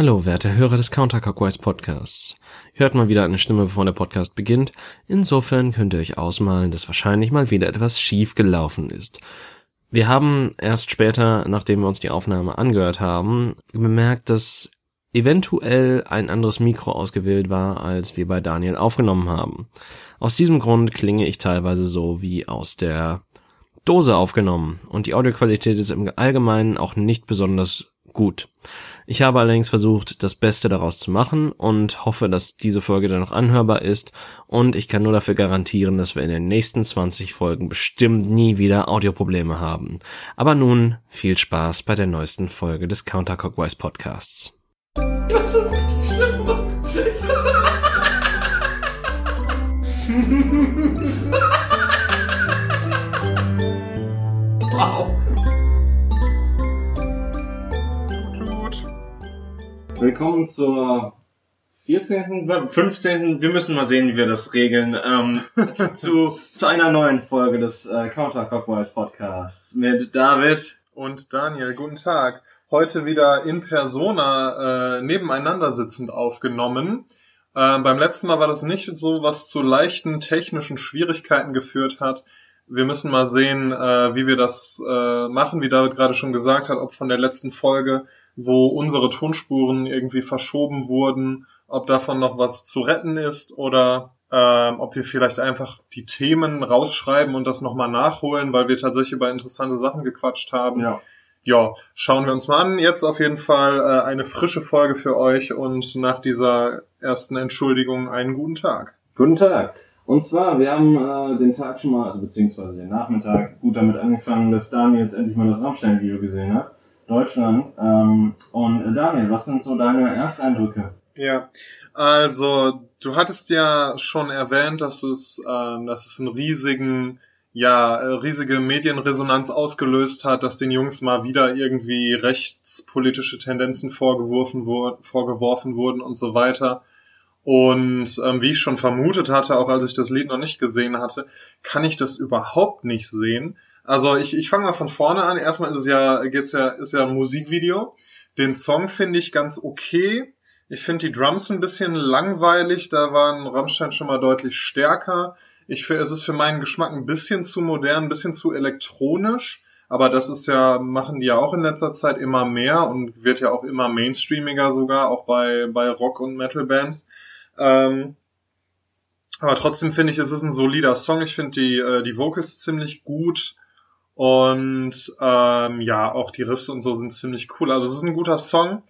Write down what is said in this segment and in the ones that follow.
Hallo, werte Hörer des Counterclockwise Podcasts. Hört mal wieder eine Stimme, bevor der Podcast beginnt. Insofern könnt ihr euch ausmalen, dass wahrscheinlich mal wieder etwas schief gelaufen ist. Wir haben erst später, nachdem wir uns die Aufnahme angehört haben, bemerkt, dass eventuell ein anderes Mikro ausgewählt war, als wir bei Daniel aufgenommen haben. Aus diesem Grund klinge ich teilweise so wie aus der Dose aufgenommen und die Audioqualität ist im Allgemeinen auch nicht besonders gut. Ich habe allerdings versucht, das Beste daraus zu machen und hoffe, dass diese Folge dann noch anhörbar ist und ich kann nur dafür garantieren, dass wir in den nächsten 20 Folgen bestimmt nie wieder Audioprobleme haben. Aber nun viel Spaß bei der neuesten Folge des Counterclockwise Podcasts. Das ist. Willkommen zur 14., 15., wir müssen mal sehen, wie wir das regeln, ähm, zu, zu einer neuen Folge des äh, Counter Clockwise Podcasts mit David und Daniel. Guten Tag. Heute wieder in Persona äh, nebeneinander sitzend aufgenommen. Äh, beim letzten Mal war das nicht so, was zu leichten technischen Schwierigkeiten geführt hat. Wir müssen mal sehen, äh, wie wir das äh, machen, wie David gerade schon gesagt hat, ob von der letzten Folge wo unsere Tonspuren irgendwie verschoben wurden, ob davon noch was zu retten ist oder ähm, ob wir vielleicht einfach die Themen rausschreiben und das nochmal nachholen, weil wir tatsächlich über interessante Sachen gequatscht haben. Ja. ja, schauen wir uns mal an. Jetzt auf jeden Fall äh, eine frische Folge für euch und nach dieser ersten Entschuldigung einen guten Tag. Guten Tag. Und zwar, wir haben äh, den Tag schon mal, also beziehungsweise den Nachmittag, gut damit angefangen, dass Daniel jetzt endlich mal das Rammstein-Video gesehen hat. Deutschland. Ähm, und Daniel, was sind so deine Ersteindrücke? Ja, also du hattest ja schon erwähnt, dass es, ähm, dass es einen riesigen, ja, äh, riesige Medienresonanz ausgelöst hat, dass den Jungs mal wieder irgendwie rechtspolitische Tendenzen vorgeworfen, wur vorgeworfen wurden und so weiter. Und ähm, wie ich schon vermutet hatte, auch als ich das Lied noch nicht gesehen hatte, kann ich das überhaupt nicht sehen, also ich, ich fange mal von vorne an. Erstmal ist es ja, geht's ja, ist ja ein Musikvideo. Den Song finde ich ganz okay. Ich finde die Drums ein bisschen langweilig. Da waren Rammstein schon mal deutlich stärker. Ich finde, es ist für meinen Geschmack ein bisschen zu modern, ein bisschen zu elektronisch. Aber das ist ja, machen die ja auch in letzter Zeit immer mehr und wird ja auch immer mainstreamiger sogar, auch bei, bei Rock- und Metal-Bands. Ähm, aber trotzdem finde ich, es ist ein solider Song. Ich finde die, äh, die Vocals ziemlich gut. Und ähm, ja, auch die Riffs und so sind ziemlich cool. Also es ist ein guter Song.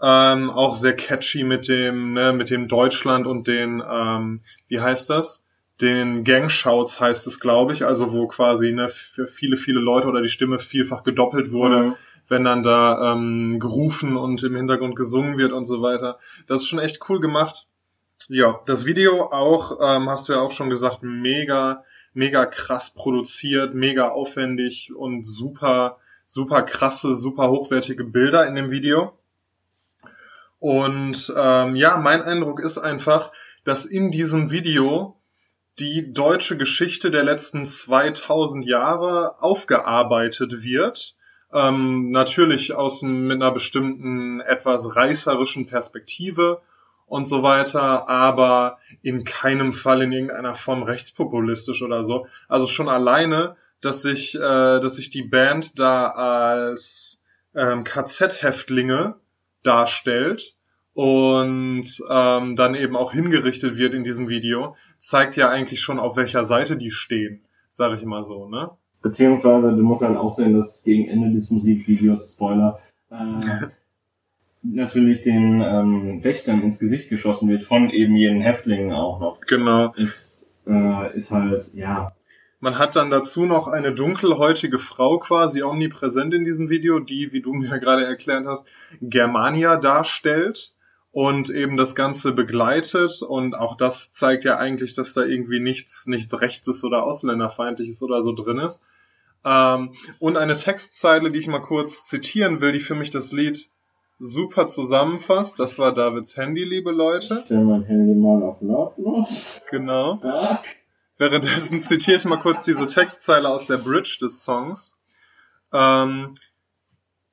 Ähm, auch sehr catchy mit dem, ne, mit dem Deutschland und den, ähm, wie heißt das? Den Gangshouts heißt es, glaube ich, also wo quasi ne, für viele, viele Leute oder die Stimme vielfach gedoppelt wurde, mhm. wenn dann da ähm, gerufen und im Hintergrund gesungen wird und so weiter. Das ist schon echt cool gemacht. Ja, das Video auch, ähm, hast du ja auch schon gesagt, mega mega krass produziert, mega aufwendig und super, super krasse, super hochwertige Bilder in dem Video. Und ähm, ja, mein Eindruck ist einfach, dass in diesem Video die deutsche Geschichte der letzten 2000 Jahre aufgearbeitet wird. Ähm, natürlich aus mit einer bestimmten etwas reißerischen Perspektive und so weiter, aber in keinem Fall in irgendeiner Form rechtspopulistisch oder so. Also schon alleine, dass sich, äh, dass sich die Band da als ähm, KZ-Häftlinge darstellt und ähm, dann eben auch hingerichtet wird in diesem Video, zeigt ja eigentlich schon, auf welcher Seite die stehen, sage ich mal so, ne? Beziehungsweise du musst halt auch sehen, dass gegen Ende des Musikvideos, Spoiler, äh, natürlich den ähm, Wächtern ins Gesicht geschossen wird, von eben jenen Häftlingen auch noch. Genau. Ist, äh, ist halt, ja. Man hat dann dazu noch eine dunkelhäutige Frau quasi omnipräsent in diesem Video, die, wie du mir gerade erklärt hast, Germania darstellt und eben das Ganze begleitet und auch das zeigt ja eigentlich, dass da irgendwie nichts, nichts Rechtes oder Ausländerfeindliches oder so drin ist. Ähm, und eine Textzeile, die ich mal kurz zitieren will, die für mich das Lied super zusammenfasst. Das war Davids Handy, liebe Leute. Ich stell mein Handy mal auf lautlos. Genau. Fuck. Währenddessen zitiere ich mal kurz diese Textzeile aus der Bridge des Songs. Ähm,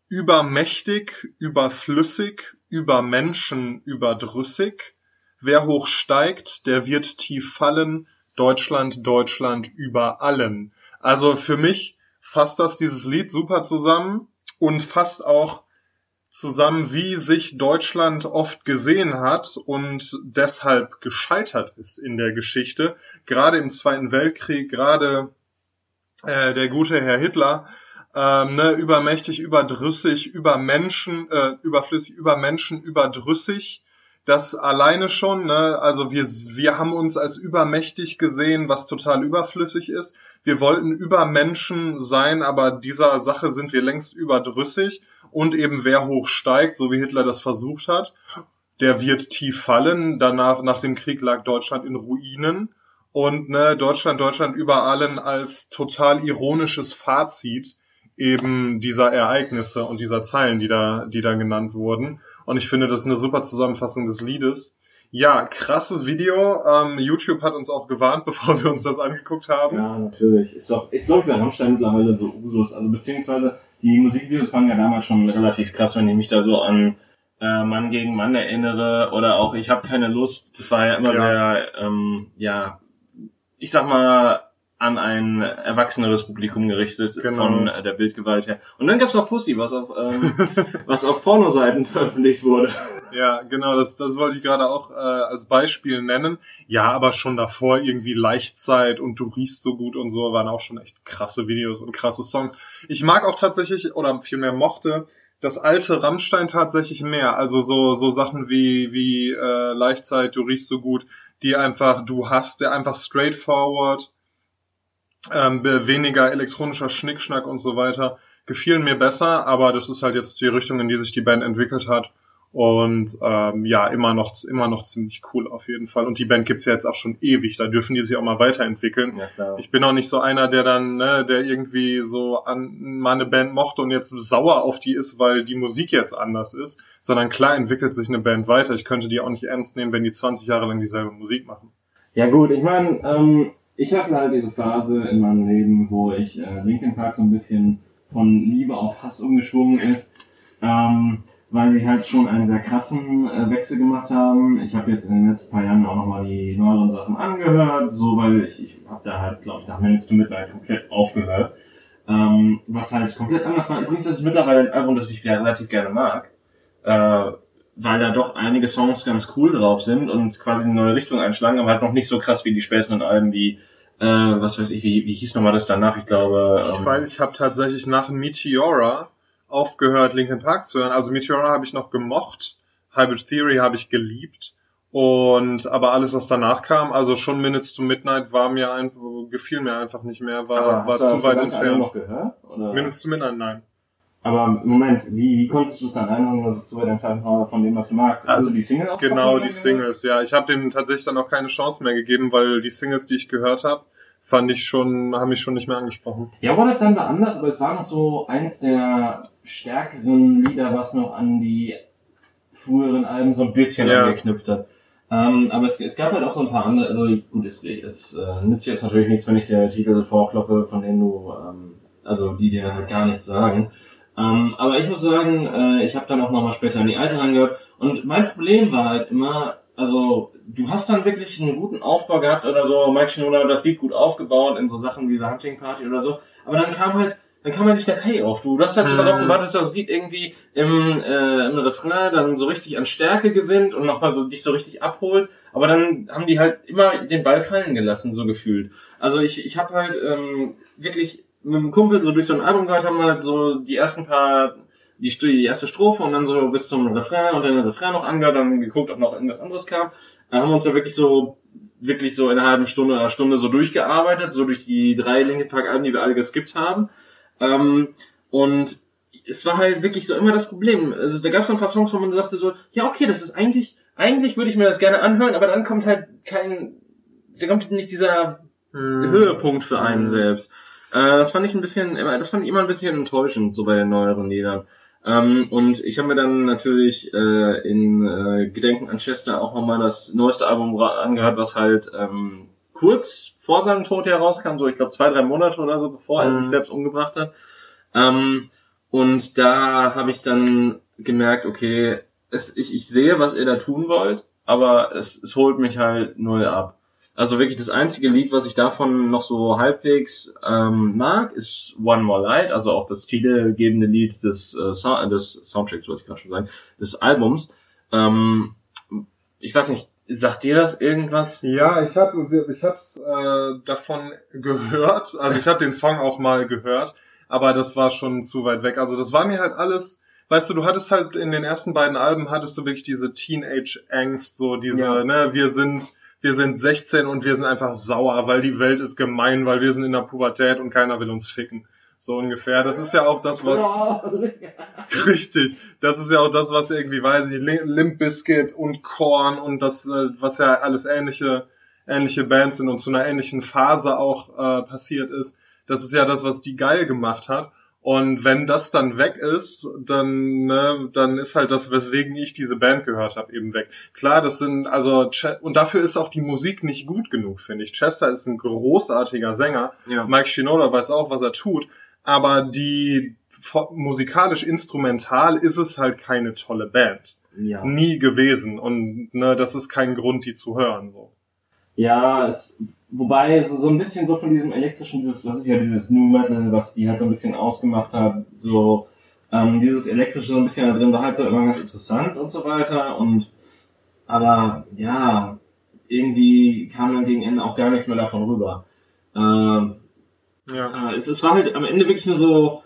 übermächtig, überflüssig, über Menschen überdrüssig. Wer hoch steigt, der wird tief fallen. Deutschland, Deutschland über allen. Also für mich fasst das dieses Lied super zusammen und fasst auch zusammen, wie sich Deutschland oft gesehen hat und deshalb gescheitert ist in der Geschichte. Gerade im Zweiten Weltkrieg, gerade äh, der gute Herr Hitler, ähm, ne, übermächtig, überdrüssig, über Menschen, äh, überflüssig, über Menschen, überdrüssig das alleine schon, ne, also wir, wir haben uns als übermächtig gesehen, was total überflüssig ist. Wir wollten über Menschen sein, aber dieser Sache sind wir längst überdrüssig und eben wer hoch steigt, so wie Hitler das versucht hat, der wird tief fallen. Danach, nach dem Krieg lag Deutschland in Ruinen und ne, Deutschland, Deutschland über allen als total ironisches Fazit eben dieser Ereignisse und dieser Zeilen, die da, die da genannt wurden. Und ich finde, das ist eine super Zusammenfassung des Liedes. Ja, krasses Video. Ähm, YouTube hat uns auch gewarnt, bevor wir uns das angeguckt haben. Ja, natürlich. Ist doch, ist glaube ich bei Rammstein mittlerweile so Usus. Also beziehungsweise die Musikvideos waren ja damals schon relativ krass, wenn ich mich da so an äh, Mann gegen Mann erinnere oder auch Ich habe keine Lust. Das war ja immer ja. sehr, ähm, ja, ich sag mal, an ein erwachseneres Publikum gerichtet genau. von der Bildgewalt her. Und dann gab's noch Pussy, was auf ähm, was auf Pornoseiten veröffentlicht wurde. Ja, genau, das, das wollte ich gerade auch äh, als Beispiel nennen. Ja, aber schon davor irgendwie Leichtzeit und du riechst so gut und so waren auch schon echt krasse Videos und krasse Songs. Ich mag auch tatsächlich oder vielmehr mochte das alte Rammstein tatsächlich mehr. Also so so Sachen wie wie äh, Leichtzeit, du riechst so gut, die einfach du hast, der einfach straightforward ähm, weniger elektronischer Schnickschnack und so weiter, gefielen mir besser, aber das ist halt jetzt die Richtung, in die sich die Band entwickelt hat. Und ähm, ja, immer noch, immer noch ziemlich cool auf jeden Fall. Und die Band gibt's ja jetzt auch schon ewig, da dürfen die sich auch mal weiterentwickeln. Ja. Ich bin auch nicht so einer, der dann, ne, der irgendwie so an mal eine Band mochte und jetzt sauer auf die ist, weil die Musik jetzt anders ist, sondern klar entwickelt sich eine Band weiter. Ich könnte die auch nicht ernst nehmen, wenn die 20 Jahre lang dieselbe Musik machen. Ja gut, ich meine, ähm, ich hatte halt diese Phase in meinem Leben, wo ich äh, Linkin Park so ein bisschen von Liebe auf Hass umgeschwungen ist, ähm, weil sie halt schon einen sehr krassen äh, Wechsel gemacht haben. Ich habe jetzt in den letzten paar Jahren auch nochmal die neueren Sachen angehört, so weil ich, ich habe da halt, glaube ich, nach Minutes to Midnight komplett aufgehört. Ähm, was halt komplett anders war. Übrigens ist es mittlerweile ein Album, das ich relativ gerne mag. Äh, weil da doch einige Songs ganz cool drauf sind und quasi eine neue Richtung einschlagen, aber halt noch nicht so krass wie die späteren Alben wie äh, was weiß ich, wie, wie hieß nochmal das danach? Ich glaube. Ähm, ich weiß, ich habe tatsächlich nach Meteora aufgehört, Linkin Park zu hören. Also Meteora habe ich noch gemocht, Hybrid Theory habe ich geliebt. Und aber alles, was danach kam, also schon Minutes to Midnight, war mir einfach, gefiel mir einfach nicht mehr, war, war zu weit entfernt. Noch gehört, oder? Minutes to Midnight, nein. Aber Moment, wie, wie konntest du es dann einholen, dass es zu weit entfernt war von dem, was du magst? Also, also die Single Genau, die Singles, ja. Ich habe denen tatsächlich dann auch keine Chance mehr gegeben, weil die Singles, die ich gehört habe, fand ich schon, haben mich schon nicht mehr angesprochen. Ja, What I've Done war anders, aber es war noch so eins der stärkeren Lieder, was noch an die früheren Alben so ein bisschen ja. angeknüpft hat. Ähm, aber es, es gab halt auch so ein paar andere, also gut, es, es äh, nützt jetzt natürlich nichts, wenn ich der Titel vorkloppe, von denen du, ähm, also die dir halt gar nichts sagen. Ähm, aber ich muss sagen, äh, ich habe dann auch nochmal später in die alten angehört und mein Problem war halt immer, also du hast dann wirklich einen guten Aufbau gehabt oder so, Mike Shinoda das Lied gut aufgebaut in so Sachen wie The Hunting Party oder so, aber dann kam halt dann kam halt nicht der Payoff. Du, du hast halt so darauf gewartet, dass das Lied irgendwie im, äh, im Refrain dann so richtig an Stärke gewinnt und nochmal so dich so richtig abholt. Aber dann haben die halt immer den Ball fallen gelassen, so gefühlt. Also ich, ich habe halt ähm, wirklich mit einem Kumpel so durch so ein Album gehört, haben halt so die ersten paar, die, die erste Strophe und dann so bis zum Refrain und dann den Refrain noch angehört, dann geguckt, ob noch irgendwas anderes kam. Dann haben wir uns ja wirklich so, wirklich so in einer halben Stunde oder Stunde so durchgearbeitet, so durch die drei Linkin Park Alben, die wir alle geskippt haben. Ähm, und es war halt wirklich so immer das Problem. Also da gab es ein paar Songs, wo man sagte so, ja okay, das ist eigentlich, eigentlich würde ich mir das gerne anhören, aber dann kommt halt kein, da kommt nicht dieser hm. Höhepunkt für einen selbst. Äh, das fand ich ein bisschen, das fand ich immer ein bisschen enttäuschend, so bei den neueren Liedern. Ähm, und ich habe mir dann natürlich äh, in äh, Gedenken an Chester auch nochmal das neueste Album angehört, was halt ähm, kurz vor seinem Tod herauskam, so ich glaube zwei, drei Monate oder so, bevor er sich mhm. selbst umgebracht hat. Ähm, und da habe ich dann gemerkt, okay, es, ich, ich sehe, was ihr da tun wollt, aber es, es holt mich halt null ab. Also wirklich das einzige Lied, was ich davon noch so halbwegs ähm, mag, ist One More Light, also auch das titelgebende Lied des, äh, Sound des Soundtracks, wollte ich gerade schon sagen, des Albums. Ähm, ich weiß nicht, sagt dir das irgendwas? Ja, ich habe ich hab's äh, davon gehört, also ich habe den Song auch mal gehört, aber das war schon zu weit weg. Also das war mir halt alles weißt du, du hattest halt in den ersten beiden Alben hattest du wirklich diese Teenage-Angst, so diese, ja. ne, wir sind, wir sind 16 und wir sind einfach sauer, weil die Welt ist gemein, weil wir sind in der Pubertät und keiner will uns ficken. So ungefähr. Das ist ja auch das, was. richtig. Das ist ja auch das, was irgendwie, weiß ich, Limp Bizkit und Korn und das, äh, was ja alles ähnliche, ähnliche Bands sind und zu einer ähnlichen Phase auch äh, passiert ist. Das ist ja das, was die geil gemacht hat. Und wenn das dann weg ist, dann, ne, dann ist halt das, weswegen ich diese Band gehört habe, eben weg. Klar, das sind, also, und dafür ist auch die Musik nicht gut genug, finde ich. Chester ist ein großartiger Sänger. Ja. Mike Shinoda weiß auch, was er tut. Aber die, musikalisch instrumental ist es halt keine tolle Band. Ja. Nie gewesen. Und, ne, das ist kein Grund, die zu hören, so. Ja, es, wobei so, so ein bisschen so von diesem elektrischen, dieses, das ist ja dieses New Metal, was die halt so ein bisschen ausgemacht hat, so ähm, dieses elektrische so ein bisschen da drin war halt so immer ganz interessant und so weiter und aber ja, irgendwie kam dann gegen Ende auch gar nichts mehr davon rüber. Ähm, ja. Äh, es, es war halt am Ende wirklich nur so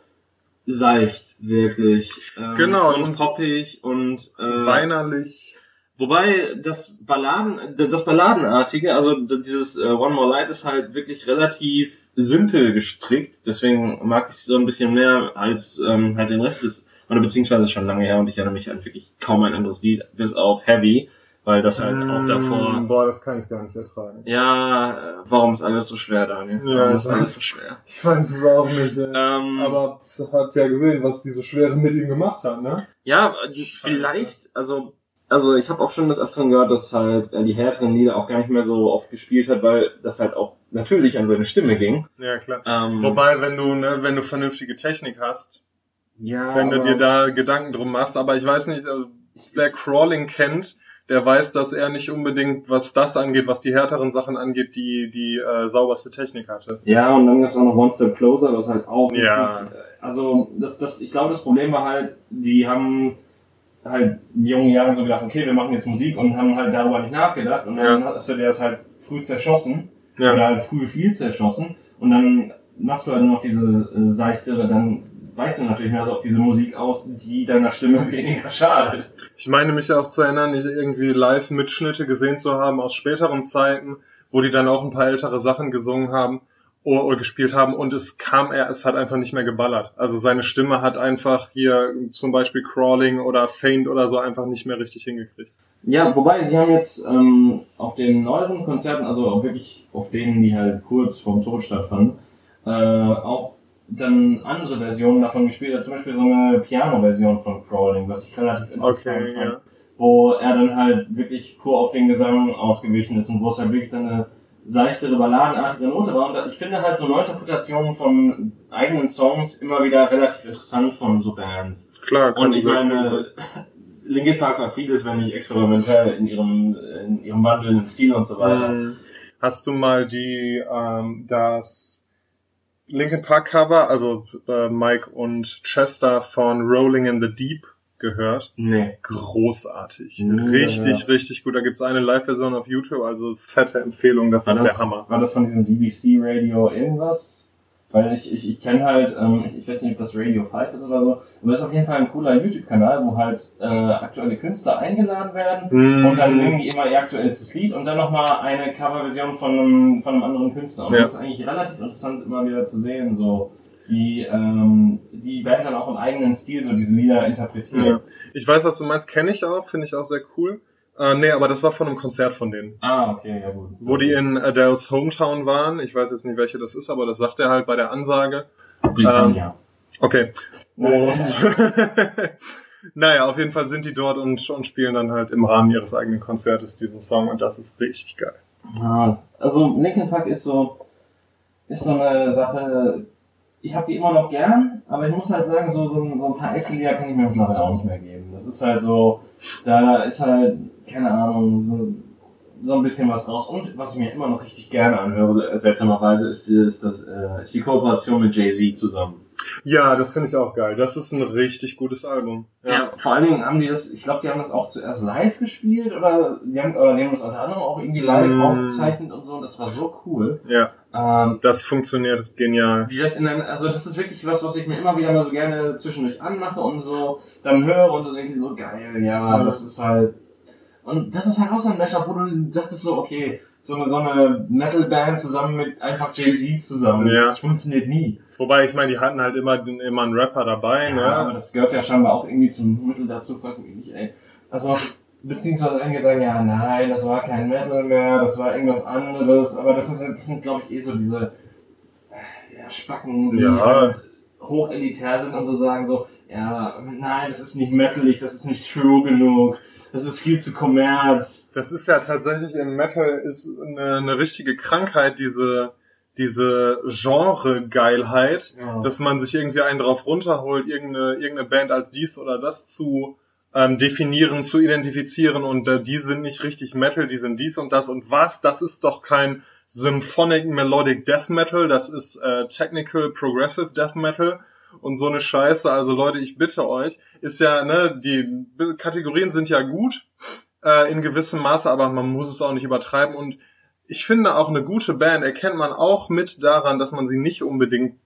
seicht, wirklich. Ähm, genau. Und, und poppig und äh, weinerlich. Wobei das Balladen, das Balladenartige, also dieses äh, One More Light ist halt wirklich relativ simpel gestrickt, deswegen mag ich es so ein bisschen mehr als ähm, halt den Rest des, oder beziehungsweise schon lange her und ich erinnere mich an wirklich kaum ein anderes Lied, bis auf Heavy, weil das halt auch davor. Boah, das kann ich gar nicht ertragen. Ja, warum ist alles so schwer, Daniel? Ja, warum ist alles so schwer? Ich weiß es auch nicht, ey. Ähm, aber hat ja gesehen, was diese Schwere mit ihm gemacht hat, ne? Ja, Scheiße. vielleicht, also also ich habe auch schon das Öfteren gehört, dass halt er die härteren Lieder auch gar nicht mehr so oft gespielt hat, weil das halt auch natürlich an seine Stimme ging. Ja, klar. Ähm, Wobei, wenn du, ne, wenn du vernünftige Technik hast, ja, wenn du dir da Gedanken drum machst, aber ich weiß nicht, also, wer Crawling kennt, der weiß, dass er nicht unbedingt, was das angeht, was die härteren Sachen angeht, die die äh, sauberste Technik hatte. Ja, und dann gab's auch noch One Step Closer, was halt auch. Ja. Richtig, also das, das, ich glaube, das Problem war halt, die haben halt in jungen Jahren so gedacht, okay, wir machen jetzt Musik und haben halt darüber nicht nachgedacht und dann ja. hast du dir das halt früh zerschossen ja. oder halt früh viel zerschossen und dann machst du halt noch diese äh, seichtere, dann weißt du natürlich mehr so auf diese Musik aus, die deiner Stimme weniger schadet. Ich meine mich auch zu erinnern, irgendwie Live-Mitschnitte gesehen zu haben aus späteren Zeiten, wo die dann auch ein paar ältere Sachen gesungen haben gespielt haben und es kam er, es hat einfach nicht mehr geballert. Also seine Stimme hat einfach hier zum Beispiel Crawling oder Faint oder so einfach nicht mehr richtig hingekriegt. Ja, wobei sie haben jetzt ähm, auf den neueren Konzerten, also auch wirklich auf denen, die halt kurz vorm Tod stattfanden, äh, auch dann andere Versionen davon gespielt, zum Beispiel so eine Piano-Version von Crawling, was ich relativ interessant okay, fand. Ja. Wo er dann halt wirklich pur auf den Gesang ausgewichen ist und wo es halt wirklich dann eine seichtere, balladenartige Note war. Und ich finde halt so Neuinterpretationen von eigenen Songs immer wieder relativ interessant von so Bands. Klar, Und ich meine, Linkin Park war vieles, wenn nicht experimentell in ihrem, in ihrem wandelnden Stil und so weiter. Mhm. Hast du mal die, ähm, das Linkin Park Cover, also äh, Mike und Chester von Rolling in the Deep gehört. Nee. Großartig. Nee, richtig, ja. richtig gut. Da gibt's eine Live-Version auf YouTube, also fette Empfehlung, das war ist das, der Hammer. War das von diesem BBC Radio irgendwas? Weil ich, ich, ich kenne halt, ähm, ich, ich weiß nicht, ob das Radio 5 ist oder so, aber das ist auf jeden Fall ein cooler YouTube-Kanal, wo halt äh, aktuelle Künstler eingeladen werden mm. und dann singen die immer ihr aktuellstes Lied und dann nochmal eine Coverversion von einem, von einem anderen Künstler. Und ja. das ist eigentlich relativ interessant immer wieder zu sehen, so die ähm, die Band dann auch im eigenen Stil so diese Lieder interpretieren. Ja. Ich weiß, was du meinst, kenne ich auch, finde ich auch sehr cool. Äh, nee, aber das war von einem Konzert von denen. Ah, okay, ja gut. Wo die in Adele's Hometown waren. Ich weiß jetzt nicht, welche das ist, aber das sagt er halt bei der Ansage. Britannia. Ähm, okay. Und naja, auf jeden Fall sind die dort und, und spielen dann halt im Rahmen ihres eigenen Konzertes diesen Song und das ist richtig geil. Ah, also Linkin Park ist so ist so eine Sache, ich habe die immer noch gern, Aber ich muss halt sagen, so, so, ein- so ein paar ältere Lieder kann ich mir mittlerweile auch nicht mehr geben. Das ist halt so, da ist halt, keine Ahnung, so, so ein bisschen was raus. Und was ich mir immer noch richtig gerne anhöre, seltsamerweise, ist, die- ist, das, äh, ist die Kooperation mit Jay-Z zusammen. Ja, das finde ich auch geil. Das ist ein richtig gutes Album. Ja. vor allen Dingen haben die das, ich glaube, die haben das auch zuerst live gespielt oder die haben, oder die haben das unter anderem auch irgendwie live Mm. aufgezeichnet und so und das war so cool. Ja, Ähm, das funktioniert genial. wie das in ein, also das ist wirklich was, was ich mir immer wieder mal so gerne zwischendurch anmache und so dann höre und so denke ich so, geil, ja, das ist halt, und das ist halt auch so ein Mashup, wo du dachtest so, okay, so eine, so eine Metal-Band zusammen mit einfach Jay-Z zusammen, Ja. das funktioniert nie. Wobei, ich meine, die hatten halt immer, immer einen Rapper dabei, Ja, aber ne? das gehört ja scheinbar auch irgendwie zum Mittel dazu, frag mich nicht, ey. Also, beziehungsweise einige sagen, ja, nein, das war kein Metal mehr, das war irgendwas anderes, aber das, ist, das sind, glaube ich, eh so diese ja, Spacken, die Ja. halt hochelitär sind und so sagen so, ja, nein, das ist nicht metalig, das ist nicht true genug, das ist viel zu kommerz. Das ist ja tatsächlich im Metal ist eine, eine richtige Krankheit, diese, diese Genre-Geilheit, Ja. dass man sich irgendwie einen drauf runterholt, irgendeine, irgendeine Band als dies oder das zu ähm, definieren, zu identifizieren und äh, die sind nicht richtig Metal, die sind dies und das und was, das ist doch kein Symphonic Melodic Death Metal, das ist äh, Technical Progressive Death Metal und so eine Scheiße. Also Leute, ich bitte euch, ist ja, ne, die Kategorien sind ja gut äh, in gewissem Maße, aber man muss es auch nicht übertreiben und ich finde auch eine gute Band erkennt man auch mit daran, dass man sie nicht unbedingt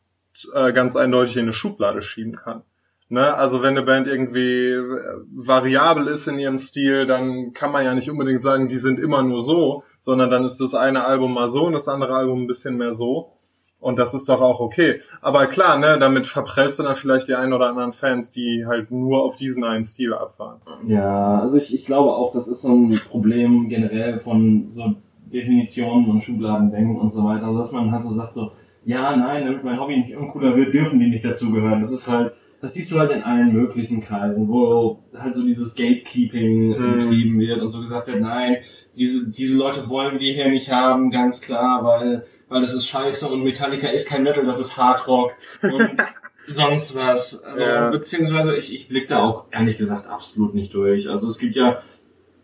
äh, ganz eindeutig in eine Schublade schieben kann. Ne? Also wenn eine Band irgendwie äh, variabel ist in ihrem Stil, dann kann man ja nicht unbedingt sagen, die sind immer nur so, sondern dann ist das eine Album mal so und das andere Album ein bisschen mehr so. Und das ist doch auch okay. Aber klar, ne, damit verprellst du dann vielleicht die einen oder anderen Fans, die halt nur auf diesen einen Stil abfahren. Ja, also ich, ich glaube auch, das ist so ein Problem generell von so Definitionen und Schubladendenken und so weiter, dass man halt so sagt so, ja, nein, damit mein Hobby nicht uncooler wird, dürfen die nicht dazugehören. Das ist halt, das siehst du halt in allen möglichen Kreisen, wo halt so dieses Gatekeeping Mhm. betrieben wird und so gesagt wird, nein, diese, diese Leute wollen wir hier nicht haben, ganz klar, weil, weil das ist scheiße und Metallica ist kein Metal, das ist Hardrock und sonst was. Also, Ja. beziehungsweise ich, ich blick da auch ehrlich gesagt absolut nicht durch. Also es gibt ja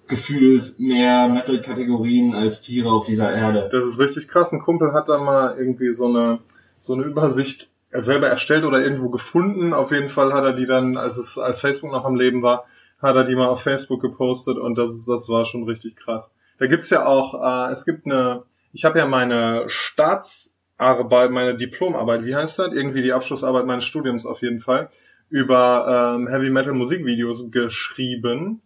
gefühlt mehr Metal-Kategorien als Tiere auf dieser Erde. Das ist richtig krass. Ein Kumpel hat da mal irgendwie so eine, so eine Übersicht er selber erstellt oder irgendwo gefunden. Auf jeden Fall hat er die dann, als es, als Facebook noch am Leben war, hat er die mal auf Facebook gepostet und das, das war schon richtig krass. Da gibt's ja auch, äh, es gibt eine, ich habe ja meine Staatsarbeit, meine Diplomarbeit, wie heißt das? Irgendwie die Abschlussarbeit meines Studiums auf jeden Fall, über ähm, Heavy Metal Musikvideos geschrieben.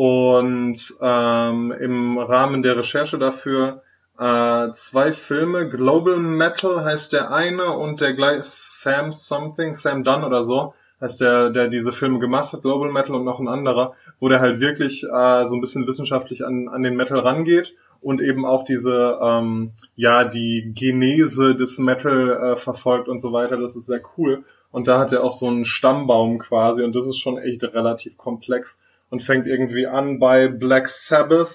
Und ähm, im Rahmen der Recherche dafür äh, zwei Filme. Global Metal heißt der eine und der gleich Sam Something, Sam Dunn oder so, heißt der, der diese Filme gemacht hat, Global Metal und noch ein anderer, wo der halt wirklich äh, so ein bisschen wissenschaftlich an, an den Metal rangeht und eben auch diese, ähm, ja, die Genese des Metal äh, verfolgt und so weiter. Das ist sehr cool. Und da hat er auch so einen Stammbaum quasi und das ist schon echt relativ komplex und fängt irgendwie an bei Black Sabbath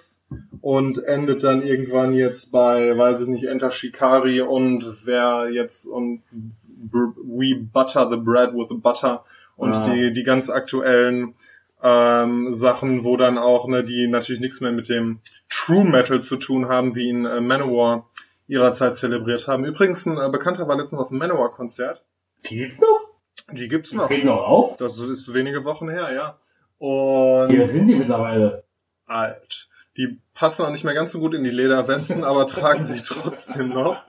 und endet dann irgendwann jetzt bei, weiß ich nicht, Enter Shikari und wer jetzt und We Butter the Bread with the Butter und Ah. die, die ganz aktuellen ähm, Sachen, wo dann auch, ne, die natürlich nichts mehr mit dem True Metal zu tun haben, wie ihn äh, Manowar ihrer Zeit zelebriert haben. Übrigens, ein äh, Bekannter war letztens auf einem Manowar-Konzert. Die gibt's noch? Die gibt's Die noch. treten noch auf? Das ist wenige Wochen her, ja. Und Wie alt sind die mittlerweile? alt. Die passen auch nicht mehr ganz so gut in die Lederwesten, aber tragen sie trotzdem noch.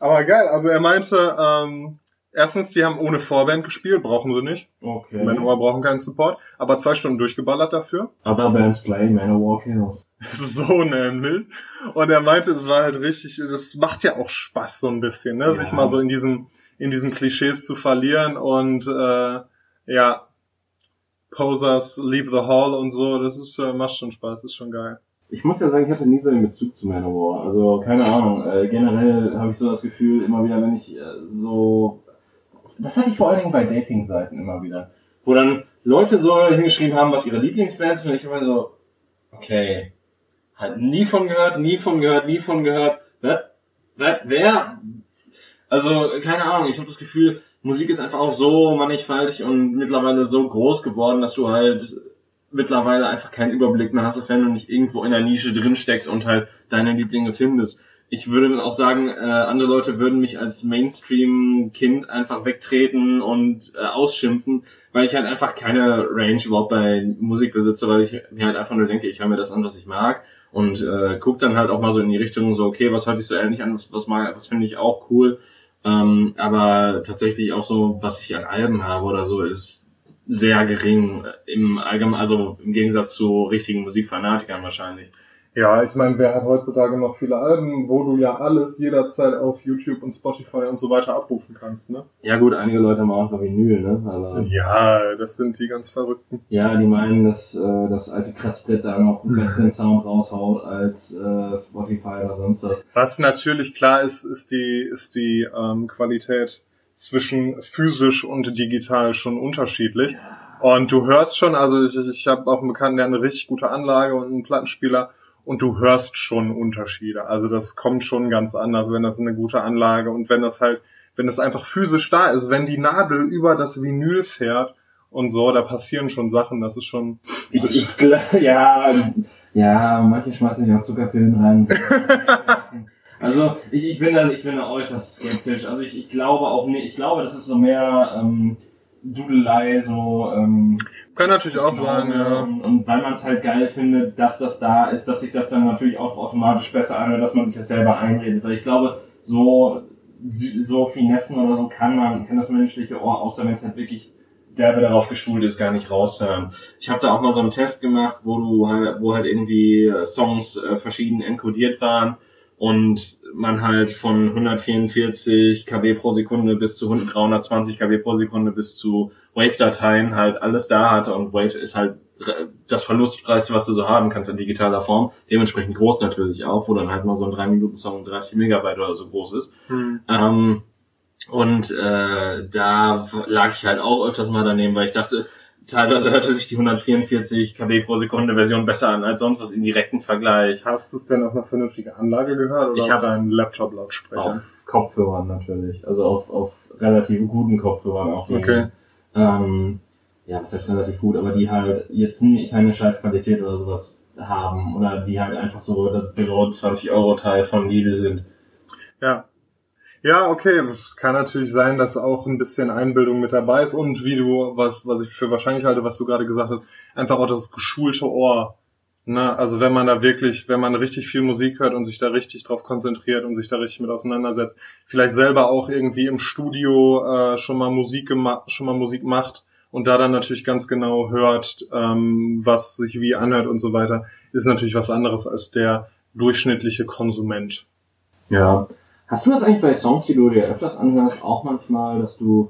Aber geil, also er meinte, ähm, erstens, die haben ohne Vorband gespielt, brauchen sie nicht. Okay. Manowar brauchen keinen Support, aber zwei Stunden durchgeballert dafür. Other bands play Manowar Kills. So nämlich. Und er meinte, es war halt richtig, das macht ja auch Spaß so ein bisschen, ne? Ja. sich mal so in diesen, in diesen Klischees zu verlieren und äh, ja, Posers, Leave the Hall und so, das ist, äh, macht schon Spaß, ist schon geil. Ich muss ja sagen, ich hatte nie so den Bezug zu Manowar. Also, keine Ahnung. Äh, generell habe ich so das Gefühl, immer wieder, wenn ich äh, so. Das hatte ich vor allen Dingen bei Dating-Seiten immer wieder. Wo dann Leute so hingeschrieben haben, was ihre Lieblingsbands sind, und ich immer so, okay. Halt nie von gehört, nie von gehört, nie von gehört. Was? Wer? Also, keine Ahnung, ich habe das Gefühl, Musik ist einfach auch so mannigfaltig und mittlerweile so groß geworden, dass du halt mittlerweile einfach keinen Überblick mehr hast, wenn du nicht irgendwo in der Nische drin steckst und halt deine Lieblinge findest. Ich würde auch sagen, äh, andere Leute würden mich als Mainstream-Kind einfach wegtreten und äh, ausschimpfen, weil ich halt einfach keine Range überhaupt bei Musik besitze, weil ich mir halt einfach nur denke, ich höre mir das an, was ich mag und äh, guck dann halt auch mal so in die Richtung so, okay, was hört sich so ähnlich an, was, was, mag, was finde ich auch cool. Ähm, aber tatsächlich auch so, was ich an Alben habe oder so, ist sehr gering im Allgemeinen, also im Gegensatz zu richtigen Musikfanatikern wahrscheinlich. Ja, ich meine, wer hat heutzutage noch viele Alben, wo du ja alles jederzeit auf YouTube und Spotify und so weiter abrufen kannst, ne? Ja gut, einige Leute haben auch einfach Vinyl, ne? Aber ja, das sind die ganz Verrückten. Ja, die meinen, dass äh, das alte Kratzbrett da noch einen besseren Sound raushaut als äh, Spotify oder sonst was. Was natürlich klar ist, ist die, ist die ähm, Qualität zwischen physisch und digital schon unterschiedlich. Und du hörst schon, also ich, ich habe auch einen Bekannten, der eine richtig gute Anlage und einen Plattenspieler und du hörst schon Unterschiede. Also das kommt schon ganz anders, wenn das eine gute Anlage und wenn das halt, wenn das einfach physisch da ist, wenn die Nadel über das Vinyl fährt und so, da passieren schon Sachen, das ist schon. Ich, ich, ja, ja, manche schmeißen sich auch Zuckerpillen rein. also ich, ich bin da, ich bin da äußerst skeptisch. Also ich, ich glaube auch nicht, ich glaube, das ist so mehr ähm, Dudelei, so. Ähm, Kann natürlich auch sein, ja. Und, weil man es halt geil findet, dass das da ist, dass sich das dann natürlich auch automatisch besser anhört, dass man sich das selber einredet. Weil ich glaube, so so Finessen oder so kann man, kann das menschliche Ohr, außer wenn es halt wirklich derbe darauf geschult ist, gar nicht raushören. Ich habe da auch mal so einen Test gemacht, wo du halt, wo halt irgendwie Songs äh, verschieden enkodiert waren und man halt von 144 kb pro Sekunde bis zu 320 kb pro Sekunde bis zu Wave-Dateien halt alles da hatte und Wave ist halt das verlustpreiste, was du so haben kannst in digitaler Form, dementsprechend groß natürlich auch, wo dann halt mal so ein 3-Minuten-Song 30 Megabyte oder so groß ist. Hm. Ähm, und äh, da lag ich halt auch öfters mal daneben, weil ich dachte, teilweise hörte sich die 144 KB pro Sekunde Version besser an als sonst was im direkten Vergleich. Hast du es denn auf einer vernünftigen Anlage gehört oder ich auf deinem Laptop-Lautsprecher? Auf Kopfhörern natürlich, also auf, auf relativ guten Kopfhörern auch. Okay. Ähm, ja, das heißt relativ gut, aber die halt jetzt keine Scheißqualität oder sowas haben oder die halt einfach so das below 20 Euro Teil von Lidl sind. Ja, ja, okay. Es kann natürlich sein, dass auch ein bisschen Einbildung mit dabei ist und wie du, was, was ich für wahrscheinlich halte, was du gerade gesagt hast, einfach auch das geschulte Ohr. Ne? Also wenn man da wirklich, wenn man richtig viel Musik hört und sich da richtig drauf konzentriert und sich da richtig mit auseinandersetzt, vielleicht selber auch irgendwie im Studio äh, schon mal Musik gemacht, schon mal Musik macht und da dann natürlich ganz genau hört, ähm, was sich wie anhört und so weiter, ist natürlich was anderes als der durchschnittliche Konsument. Ja, Hast du das eigentlich bei Songs, die du dir öfters anhörst, auch manchmal, dass du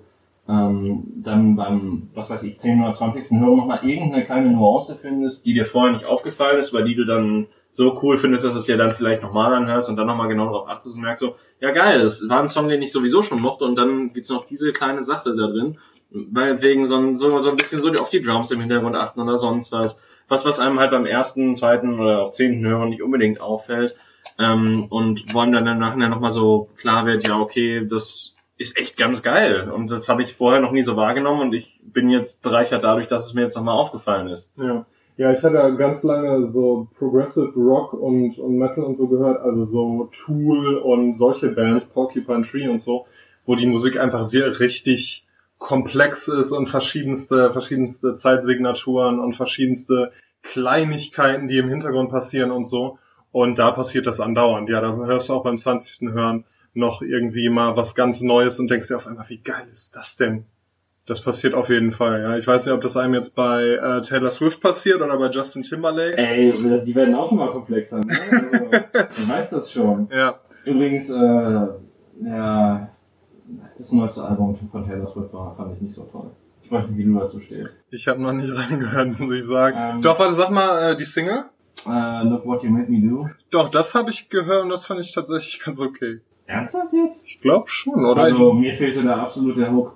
ähm, dann beim, was weiß ich, 10 oder 20. Hören nochmal irgendeine kleine Nuance findest, die dir vorher nicht aufgefallen ist, weil die du dann so cool findest, dass es dir dann vielleicht nochmal anhörst und dann nochmal genau darauf achtest und merkst so, ja geil, es war ein Song, den ich sowieso schon mochte und dann gibt's noch diese kleine Sache da drin, weil wegen so, so, so ein bisschen so auf die Drums im Hintergrund achten oder sonst was. Was, was einem halt beim ersten, zweiten oder auch zehnten Hören nicht unbedingt auffällt ähm, und wollen dann nachher nochmal so klar wird, ja, okay, das ist echt ganz geil. Und das habe ich vorher noch nie so wahrgenommen und ich bin jetzt bereichert dadurch, dass es mir jetzt nochmal aufgefallen ist. Ja. Ja, ich hatte ganz lange so Progressive Rock und, und Metal und so gehört, also so Tool und solche Bands, Porcupine Tree und so, wo die Musik einfach richtig komplex ist und verschiedenste, verschiedenste Zeitsignaturen und verschiedenste Kleinigkeiten, die im Hintergrund passieren und so. Und da passiert das andauernd. Ja, da hörst du auch beim 20. Hören noch irgendwie mal was ganz Neues und denkst dir auf einmal, wie geil ist das denn? Das passiert auf jeden Fall, ja. Ich weiß nicht, ob das einem jetzt bei äh, Taylor Swift passiert oder bei Justin Timberlake. Ey, die werden auch immer komplexer, ne? Also, du weißt das schon. Ja. Übrigens, äh, ja, das neueste Album von Taylor Swift war, fand ich nicht so toll. Ich weiß nicht, wie du dazu stehst. Ich habe noch nicht reingehört, muss ich sagen. Ähm, Doch, warte, sag mal, äh, die Single? Uh, Look What You Made Me Do. Doch, das habe ich gehört und das fand ich tatsächlich ganz okay. Ernsthaft jetzt? Ich glaube schon, oder? Also mir fehlte da absolut der Hook.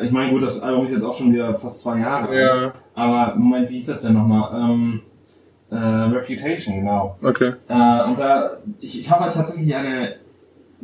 Ich meine, gut, das Album ist jetzt auch schon wieder fast zwei Jahre alt. Ja. Aber Moment, wie hieß das denn nochmal? Ähm, äh, Reputation, genau. Okay. Äh, und da, ich, ich habe halt tatsächlich eine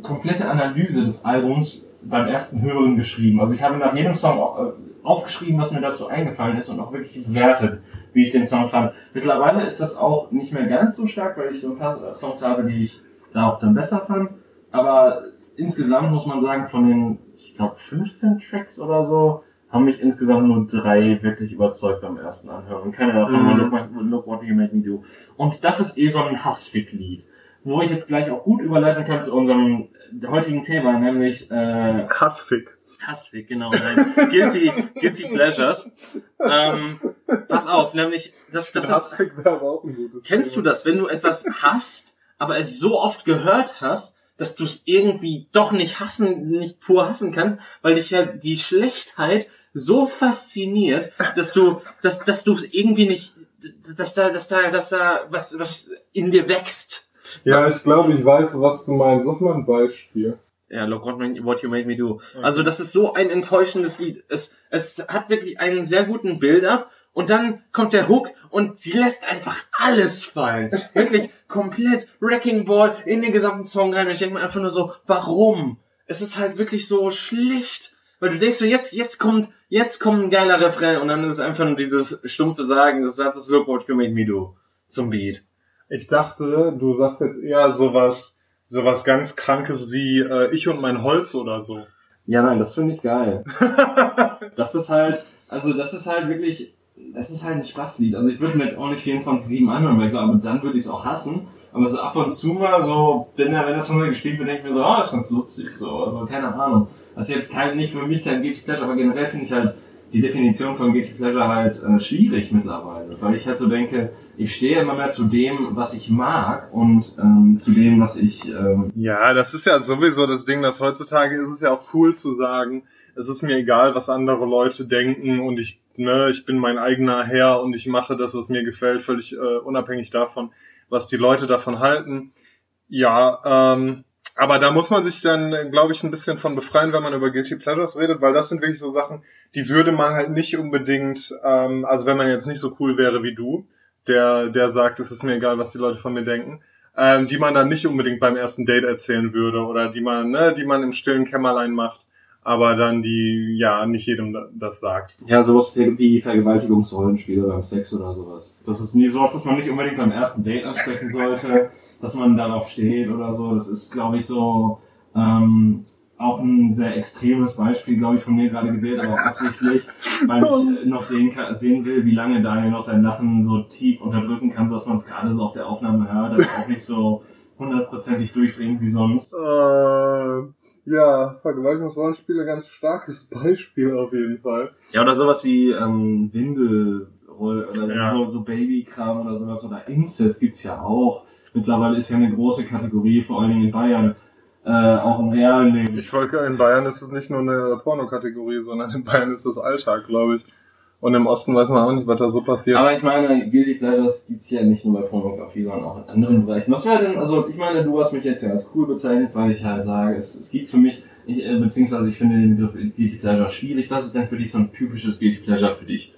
komplette Analyse des Albums beim ersten Hören geschrieben. Also ich habe nach jedem Song äh, aufgeschrieben, was mir dazu eingefallen ist und auch wirklich bewertet, wie ich den Song fand. Mittlerweile ist das auch nicht mehr ganz so stark, weil ich so ein paar Songs habe, die ich da auch dann besser fand. Aber insgesamt muss man sagen, von den, ich glaube, 15 Tracks oder so, haben mich insgesamt nur drei wirklich überzeugt beim ersten Anhören. Und keiner davon war Mhm. look, look What You Made Me Do. Und das ist eh so ein Hassfick-Lied. Wo ich jetzt gleich auch gut überleiten kann zu unserem heutigen Thema, nämlich äh, Hassfick. Hassfick, genau. Nein. Guilty, Guilty Pleasures. Ähm, pass auf, nämlich, das, das ist, Hassfick wäre aber auch ein gutes kennst du Thema. das, wenn du etwas hasst, aber es so oft gehört hast, dass du es irgendwie doch nicht hassen, nicht pur hassen kannst, weil dich ja die Schlechtheit so fasziniert, dass du, dass, dass du es irgendwie nicht, dass da, dass da, dass da was, was in dir wächst. Ja, ich glaube, ich weiß, was du meinst. Sag mal ein Beispiel. Ja, Look What, what You Made Me Do. Also das ist so ein enttäuschendes Lied. Es, es hat wirklich einen sehr guten Build-up und dann kommt der Hook und sie lässt einfach alles fallen. Wirklich komplett Wrecking Ball in den gesamten Song rein. Und ich denke mir einfach nur so, warum? Es ist halt wirklich so schlicht. Weil du denkst so, jetzt, jetzt kommt, jetzt kommt ein geiler Refrain und dann ist es einfach nur dieses stumpfe Sagen des Satzes Look What You Made Me Do zum Beat. Ich dachte, du sagst jetzt eher sowas, sowas ganz Krankes wie äh, Ich und mein Holz oder so. Ja, nein, das finde ich geil. das ist halt, also das ist halt wirklich, das ist halt ein Spaßlied. Also ich würde mir jetzt auch nicht 24-7 anhören, weil ich glaube, dann würde ich es auch hassen. Aber so ab und zu mal so, wenn, wenn das von mir gespielt wird, denke ich mir so, ah, das ist ganz lustig, so, also keine Ahnung. Das ist jetzt kein, nicht für mich kein Guilty Pleasure, aber generell finde ich halt die Definition von Guilty Pleasure halt äh, schwierig mittlerweile, weil ich halt so denke, ich stehe immer mehr zu dem, was ich mag und ähm, zu dem, was ich ähm, Ja, das ist ja sowieso das Ding, dass heutzutage ist es ja auch cool zu sagen, es ist mir egal, was andere Leute denken und ich, ne, ich bin mein eigener Herr und ich mache das, was mir gefällt, völlig äh, unabhängig davon, was die Leute davon halten. Ja, ähm, aber da muss man sich dann, glaube ich, ein bisschen von befreien, wenn man über Guilty Pleasures redet, weil das sind wirklich so Sachen, die würde man halt nicht unbedingt, ähm, also wenn man jetzt nicht so cool wäre wie du, der, der sagt, es ist mir egal, was die Leute von mir denken, ähm, die man dann nicht unbedingt beim ersten Date erzählen würde oder die man, ne, die man im stillen Kämmerlein macht, aber dann die, ja, nicht jedem da- das sagt. Ja, sowas wie Vergewaltigungsrollenspiele beim Sex oder sowas. Das ist nie sowas, was man nicht unbedingt beim ersten Date ansprechen sollte, dass man darauf steht oder so. Das ist, glaube ich, so ähm, auch ein sehr extremes Beispiel, glaube ich, von mir gerade gewählt, aber auch absichtlich, weil ich äh, noch sehen, kann, sehen will, wie lange Daniel noch sein Lachen so tief unterdrücken kann, sodass man es gerade so auf der Aufnahme hört, aber auch nicht so hundertprozentig durchdringt wie sonst. Äh, ja, Vergewaltigungsrollenspiele, ganz starkes Beispiel auf jeden Fall. Ja, oder sowas wie ähm, Windelroll oder Ja. so, so Babykram oder sowas oder Incest gibt's ja auch. Mittlerweile ist ja eine große Kategorie, vor allen Dingen in Bayern, äh, auch im realen Leben. Ich folge, in Bayern ist es nicht nur eine Pornokategorie, sondern in Bayern ist das Alltag, glaube ich. Und im Osten weiß man auch nicht, was da so passiert. Aber ich meine, Guilty Pleasures gibt's ja nicht nur bei Pornografie, sondern auch in anderen Bereichen. Was wäre denn, also ich meine, du hast mich jetzt ja als cool bezeichnet, weil ich halt sage, es, es gibt für mich, ich, äh, beziehungsweise ich finde den Begriff Guilty Pleasure schwierig. Was ist denn für dich so ein typisches Guilty Pleasure für dich?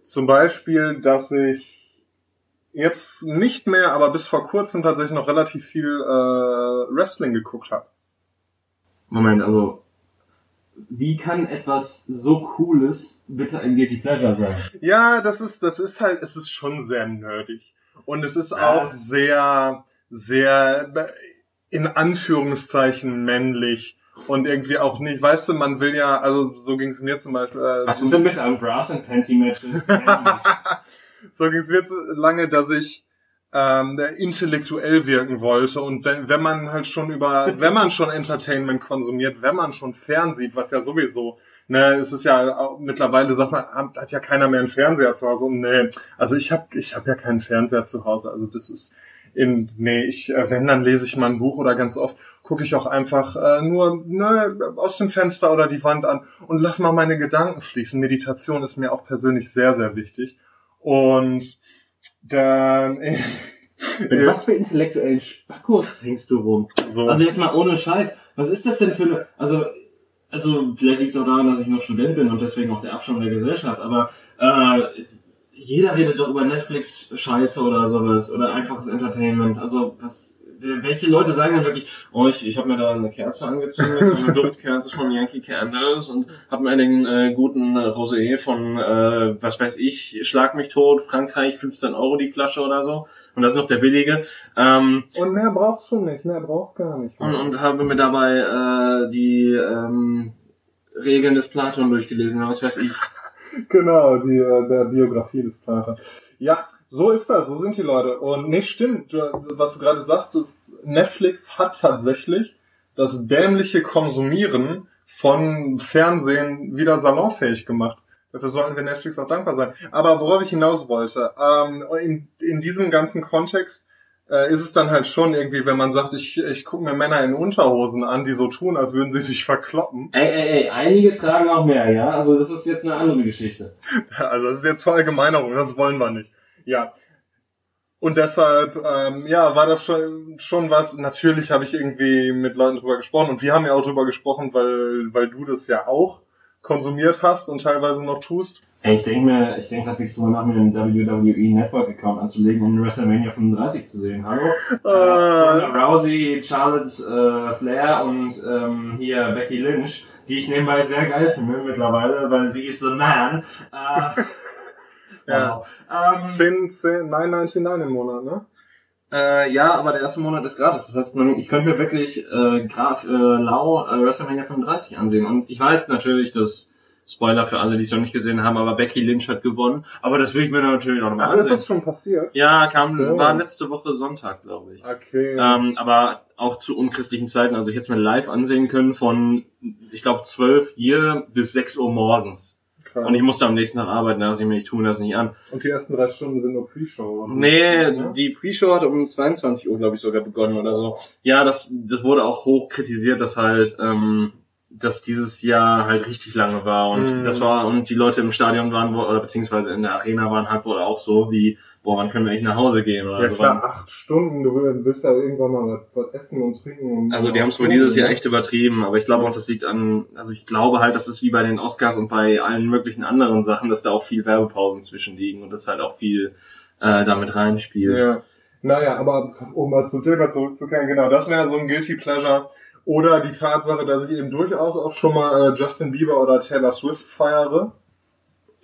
Zum Beispiel, dass ich jetzt nicht mehr, aber bis vor kurzem tatsächlich noch relativ viel äh, Wrestling geguckt habe. Moment, also wie kann etwas so Cooles bitte ein Guilty Pleasure sein? Ja, das ist, das ist halt, es ist schon sehr nerdig. Und es ist auch sehr, sehr in Anführungszeichen männlich. Und irgendwie auch nicht, weißt du, man will ja, also so ging es mir zum Beispiel. Äh, Was zum- ist denn mit einem Brass and Panty Matches? so ging es mir zu lange, dass ich ähm, intellektuell wirken wollte und wenn, wenn man halt schon über, wenn man schon Entertainment konsumiert, wenn man schon fernsieht, was ja sowieso, ne, es ist ja mittlerweile sagt man, hat, hat ja keiner mehr einen Fernseher zu Hause und nee, also ich habe ich hab ja keinen Fernseher zu Hause, also das ist in, nee, ich, äh, wenn, dann lese ich mal ein Buch oder ganz oft gucke ich auch einfach äh, nur ne, aus dem Fenster oder die Wand an und lass mal meine Gedanken fließen. Meditation ist mir auch persönlich sehr, sehr wichtig. Und dann Mit was für intellektuellen Spackos hängst du rum? so. Also jetzt mal ohne Scheiß. Was ist das denn für eine, also, also vielleicht liegt es auch daran, dass ich noch Student bin und deswegen auch der Abstand der Gesellschaft, aber äh, jeder redet doch über Netflix-Scheiße oder sowas oder einfaches Entertainment. Also was, welche Leute sagen dann wirklich, oh, ich, ich habe mir da eine Kerze angezündet, eine Duftkerze von Yankee Candles und habe mir den äh, guten Rosé von, äh, was weiß ich, Schlag mich tot, Frankreich, 15 Euro die Flasche oder so. Und das ist noch der billige. Ähm, Und mehr brauchst du nicht, mehr brauchst gar nicht. und, und habe mir dabei äh, die ähm, Regeln des Platon durchgelesen, was weiß ich. Genau, die äh, Biografie des Platon. Ja, so ist das, so sind die Leute. Und nicht stimmt, du, was du gerade sagst, ist, Netflix hat tatsächlich das dämliche Konsumieren von Fernsehen wieder salonfähig gemacht. Dafür sollten wir Netflix auch dankbar sein. Aber worauf ich hinaus wollte, ähm, in, in diesem ganzen Kontext äh, ist es dann halt schon irgendwie, wenn man sagt, ich, ich gucke mir Männer in Unterhosen an, die so tun, als würden sie sich verkloppen. Ey, ey, ey, einige tragen auch mehr, ja? Also das ist jetzt eine andere Geschichte. Also das ist jetzt Verallgemeinerung, das wollen wir nicht. Ja. Und deshalb, ähm, ja, war das schon, schon was. Natürlich habe ich irgendwie mit Leuten drüber gesprochen und wir haben ja auch drüber gesprochen, weil, weil du das ja auch konsumiert hast und teilweise noch tust. Ey, ich denke mir, ich denke gerade wirklich drüber nach, mir einen WWE Network Account anzulegen, um WrestleMania 35 zu sehen. Hallo? Äh, Ronda Rousey, Charlotte äh, Flair und ähm, hier Becky Lynch, die ich nebenbei sehr geil finde mittlerweile, weil sie ist the man. Äh, Ja. wow. Ähm, 10, 10, 9,99 im Monat, ne? Äh, ja, aber der erste Monat ist gratis. Das heißt, man, ich könnte mir wirklich äh, graf, äh, lau äh, WrestleMania 35 ansehen. Und ich weiß natürlich, dass Spoiler für alle, die es noch nicht gesehen haben, aber Becky Lynch hat gewonnen. Aber das will ich mir natürlich auch nochmal ist ansehen. das schon passiert? Ja, kam, So. war letzte Woche Sonntag, glaube ich. Okay. Ähm, aber auch zu unchristlichen Zeiten. Also ich hätte es mir live ansehen können von, ich glaube, 12 hier bis 6 Uhr morgens. Krass. Und ich musste am nächsten Tag arbeiten, da dachte ich mir, ich tue mir das nicht an. Und die ersten drei Stunden sind nur Pre-Show. oder? Nee, Ja? die Pre-Show hat um 22 Uhr, glaube ich, sogar begonnen oder so. Ja, das, das wurde auch hoch kritisiert, dass halt, ähm, dass dieses Jahr halt richtig lange war und Mhm. das war, und die Leute im Stadion waren, oder beziehungsweise in der Arena waren halt wohl auch so wie, boah, wann können wir eigentlich nach Hause gehen oder Ja so. klar, acht Stunden, du will- willst ja irgendwann mal was, essen und trinken. Und Also die haben es wohl dieses Jahr echt übertrieben, aber ich glaube auch, das liegt an, also ich glaube halt, das ist wie bei den Oscars und bei allen möglichen anderen Sachen, dass da auch viel Werbepausen zwischenliegen und das halt auch viel äh, damit reinspielt. Ja. Naja, aber um mal zum Thema zurückzukehren, genau, das wäre so ein Guilty Pleasure. Oder die Tatsache, dass ich eben durchaus auch schon mal äh, Justin Bieber oder Taylor Swift feiere.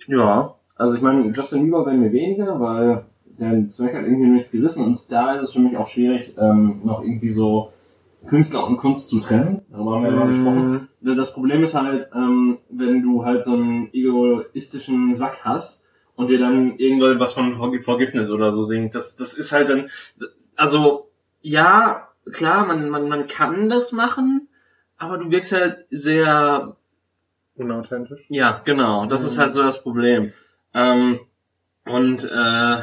Ja, also ich meine, Justin Bieber bei mir weniger, weil der Zweck hat irgendwie nichts gerissen und da ist es für mich auch schwierig, ähm, noch irgendwie so Künstler und Kunst zu trennen. Darüber haben wir ja mal gesprochen. Das Problem ist halt, ähm, wenn du halt so einen egoistischen Sack hast und dir dann irgendwas von Forgiveness oder so singt, das, das ist halt dann, also, ja, klar, man, man, man kann das machen, aber du wirkst halt sehr Unauthentisch. ja, genau. Das ist halt so das Problem. Ähm, und äh,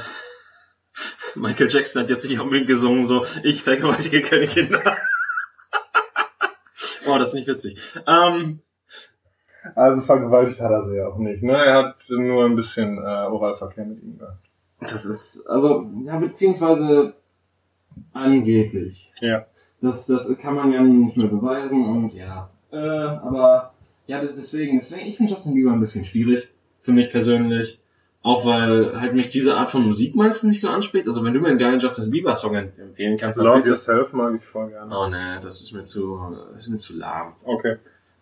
Michael Jackson hat jetzt nicht unbedingt gesungen, so, ich vergewaltige keine Kinder. oh, das ist nicht witzig. Ähm, Also vergewaltigt hat er sie ja auch nicht. Ne? Er hat nur ein bisschen äh, Oralverkehr mit ihm gehabt. das ist, also, ja, beziehungsweise angeblich. Ja. Das, das kann man ja nicht mehr beweisen und ja. Äh, aber ja, das, deswegen, deswegen, ich finde Justin Bieber ein bisschen schwierig. Für mich persönlich. Auch weil halt mich diese Art von Musik meistens nicht so anspricht. Also wenn du mir einen geilen Justin Bieber Song empfehlen kannst, dann Love. Yourself mag ich voll gerne. Oh ne, das ist mir zu, das ist mir zu lahm. Okay.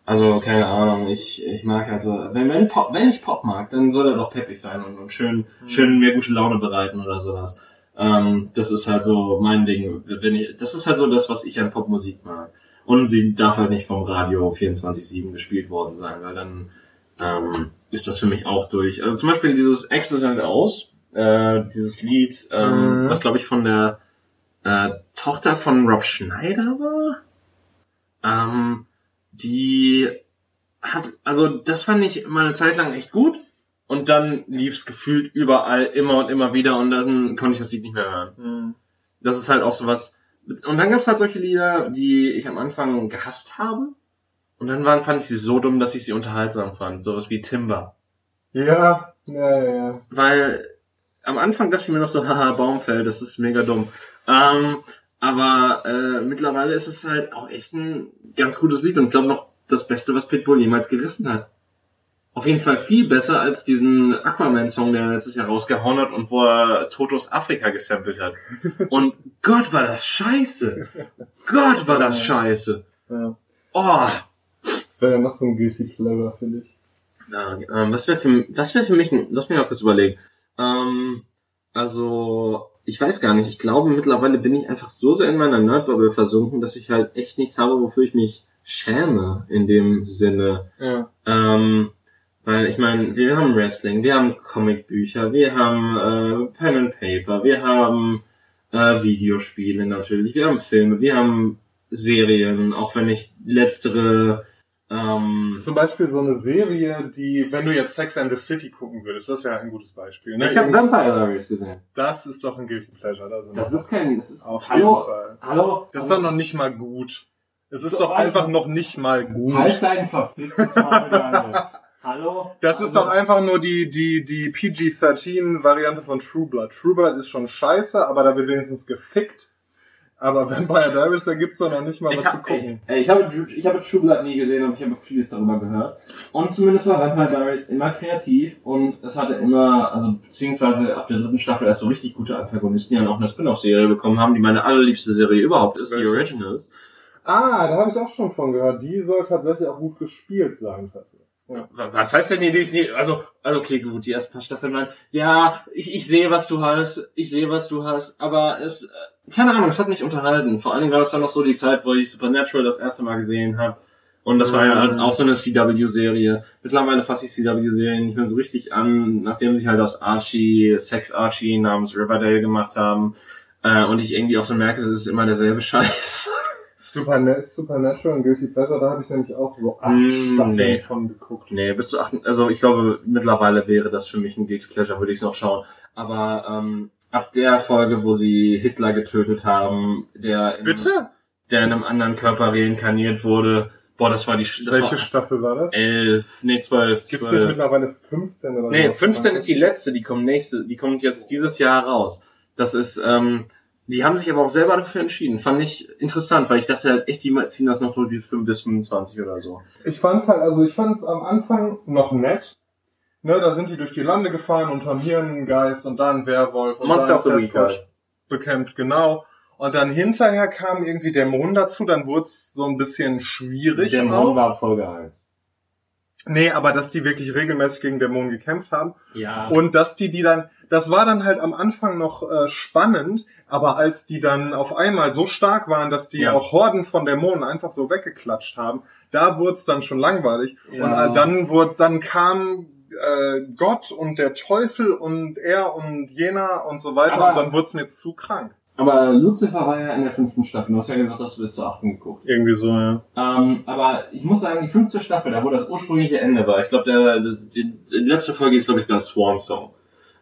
Also, keine Ahnung, ich, ich mag also, wenn, wenn Pop, wenn ich Pop mag, dann soll er doch peppig sein und, und schön, schön mir gute Laune bereiten oder sowas. Ähm, das ist halt so mein Ding. Wenn ich, das ist halt so das, was ich an Popmusik mag. Und sie darf halt nicht vom Radio 24-7 gespielt worden sein, weil dann ähm, ist das für mich auch durch. Also zum Beispiel dieses Access and Aus, äh, dieses Lied, ähm, Mhm. was glaube ich von der äh, Tochter von Rob Schneider war. Ähm, die hat, also das fand ich mal eine Zeit lang echt gut. Und dann lief's gefühlt überall immer und immer wieder und dann konnte ich das Lied nicht mehr hören. Hm. Das ist halt auch sowas. Und dann gab's halt solche Lieder, die ich am Anfang gehasst habe. Und dann waren, fand ich sie so dumm, dass ich sie unterhaltsam fand. Sowas wie Timber. Ja, ja, ja, ja. Weil am Anfang dachte ich mir noch so, haha, Baumfell, das ist mega dumm. Ähm, aber äh, mittlerweile ist es halt auch echt ein ganz gutes Lied und ich glaube noch das Beste, was Pitbull jemals gerissen hat. auf jeden Fall viel besser als diesen Aquaman-Song, der er letztes Jahr rausgehauen hat und wo er Totos Afrika gesampelt hat. Und Gott, war das scheiße. Gott, war das scheiße. Ja. Oh. Das wäre ja noch so ein Guilty Pleasure, finde ich. Ja, ähm, was wäre für, was wäre für mich, ein, lass mich mal kurz überlegen. Ähm, also, ich weiß gar nicht. Ich glaube, mittlerweile bin ich einfach so sehr in meiner Nerdbubble versunken, dass ich halt echt nichts habe, wofür ich mich schäme in dem Sinne. Ja. Ähm, weil ich meine, wir haben Wrestling, wir haben Comicbücher, wir haben äh, Pen and Paper, wir haben äh, Videospiele natürlich, wir haben Filme, wir haben Serien, auch wenn ich letztere ähm, Zum Beispiel so eine Serie, die, wenn du jetzt Sex and the City gucken würdest, das wäre ein gutes Beispiel. Ne? ich habe Vampire Diaries gesehen. das ist doch ein Guilty Pleasure. Da Das ist kein, das ist, Auf hallo, jeden Fall. hallo, Das ist doch noch nicht mal gut. Es ist So, doch also- einfach noch nicht mal gut. Halt dein verficktes hallo. Das ist doch einfach nur die, die, die PG-13-Variante von True Blood. True Blood ist schon scheiße, aber da wird wenigstens gefickt. Aber Vampire Diaries, da gibt's doch noch nicht mal Ich was zu hab, gucken. ey, Ich habe, ich habe True Blood nie gesehen, aber ich habe vieles darüber gehört. Und zumindest war Vampire Diaries immer kreativ und es hatte immer, also beziehungsweise ab der dritten Staffel erst so richtig gute Antagonisten, die dann auch eine Spin-off-Serie bekommen haben, die meine allerliebste Serie überhaupt ist, die Welche? Originals. Ah, da habe ich auch schon von gehört. Die soll tatsächlich auch gut gespielt sein. tatsächlich. Was heißt denn die, die ist nie, also, also okay, gut, die ersten paar Staffeln waren, ja, ich, ich sehe, was du hast, ich sehe, was du hast, aber es, äh, keine Ahnung, es hat mich unterhalten. Vor allen Dingen war das dann noch so die Zeit, wo ich Supernatural das erste Mal gesehen habe. Und das war ja als auch so eine CW-Serie. Mittlerweile fasse ich CW-Serien nicht mehr so richtig an, nachdem sie halt aus Archie, Sex Archie namens Riverdale gemacht haben. Äh, und ich irgendwie auch so merke, es ist immer derselbe Scheiß. Superna Supernatural und Guilty Pleasure, da habe ich nämlich auch so acht Mm, Staffeln nee. von geguckt. Nee, bis zu acht, also ich glaube, mittlerweile wäre das für mich ein Guilty Pleasure, würde ich es noch schauen. Aber ähm, ab der Folge, wo sie Hitler getötet haben, der in, Bitte? der in einem anderen Körper reinkarniert wurde, boah, das war die, das Welche war Staffel war das? elf, nee, zwölf, nicht zwölf. mittlerweile 15 oder Nee, sowas? 15 ist die letzte, die kommt nächste, die kommt jetzt dieses Jahr raus. Das ist, ähm, die haben sich aber auch selber dafür entschieden. Fand ich interessant, weil ich dachte halt echt, die ziehen das noch so wie 5 bis 25 oder so. Ich fand's halt, also ich fand's am Anfang noch nett. Ne, da sind die durch die Lande gefahren und haben hier einen Geist und da einen Werwolf und Monster da of the einen Week Sasquatch bekämpft, genau. Und dann hinterher kam irgendwie Dämon dazu, dann wurde es so ein bisschen schwierig. Der auch. War Folge 1. Nee, aber dass die wirklich regelmäßig gegen Dämonen gekämpft haben. Ja. Und dass die die dann, das war dann halt am Anfang noch äh, spannend, aber als die dann auf einmal so stark waren, dass die Ja. auch Horden von Dämonen einfach so weggeklatscht haben, da wurde es dann schon langweilig. Ja. Und äh, dann wurde, dann kam äh, Gott und der Teufel und er und jener und so weiter Aber- und dann wurde es mir zu krank. Aber Lucifer war ja in der fünften Staffel. Du hast ja gesagt, dass du bis zur achten geguckt. Irgendwie so, ja. Ähm, aber ich muss sagen, die fünfte Staffel, da wo das ursprüngliche Ende war, ich glaube, der, die, die letzte Folge ist, glaube ich, sogar Swarm Song.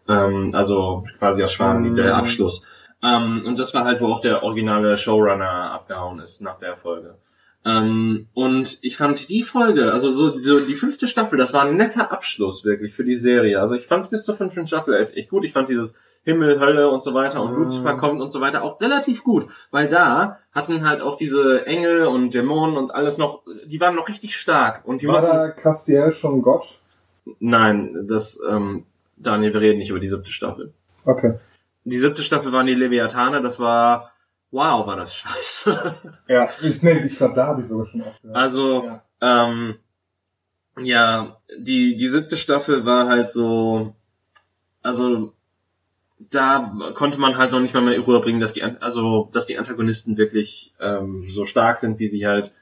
Ähm, also quasi Schwan, Mm. der der Abschluss. Ähm, und das war halt, wo auch der originale Showrunner abgehauen ist nach der Folge. Ähm, und ich fand die Folge, also so, so die fünfte Staffel, das war ein netter Abschluss wirklich für die Serie. Also ich fand es bis zur fünften Staffel echt, gut. Ich fand dieses Himmel, Hölle und so weiter und Mhm. Lucifer kommt und so weiter auch relativ gut, weil da hatten halt auch diese Engel und Dämonen und alles noch, die waren noch richtig stark und die War mussten, da Castiel schon Gott? nein, das, ähm, Daniel, wir reden nicht über die siebte Staffel. Okay. Die siebte Staffel waren die Leviathane, das war, wow, war das scheiße. Ja, ich, nee, ich glaube, da habe ich sogar schon aufgehört. Also, Ja. ähm, ja, die, die siebte Staffel war halt so, also, da konnte man halt noch nicht mal mehr rüberbringen, dass die, also, dass die Antagonisten wirklich, ähm, so stark sind, wie sie halt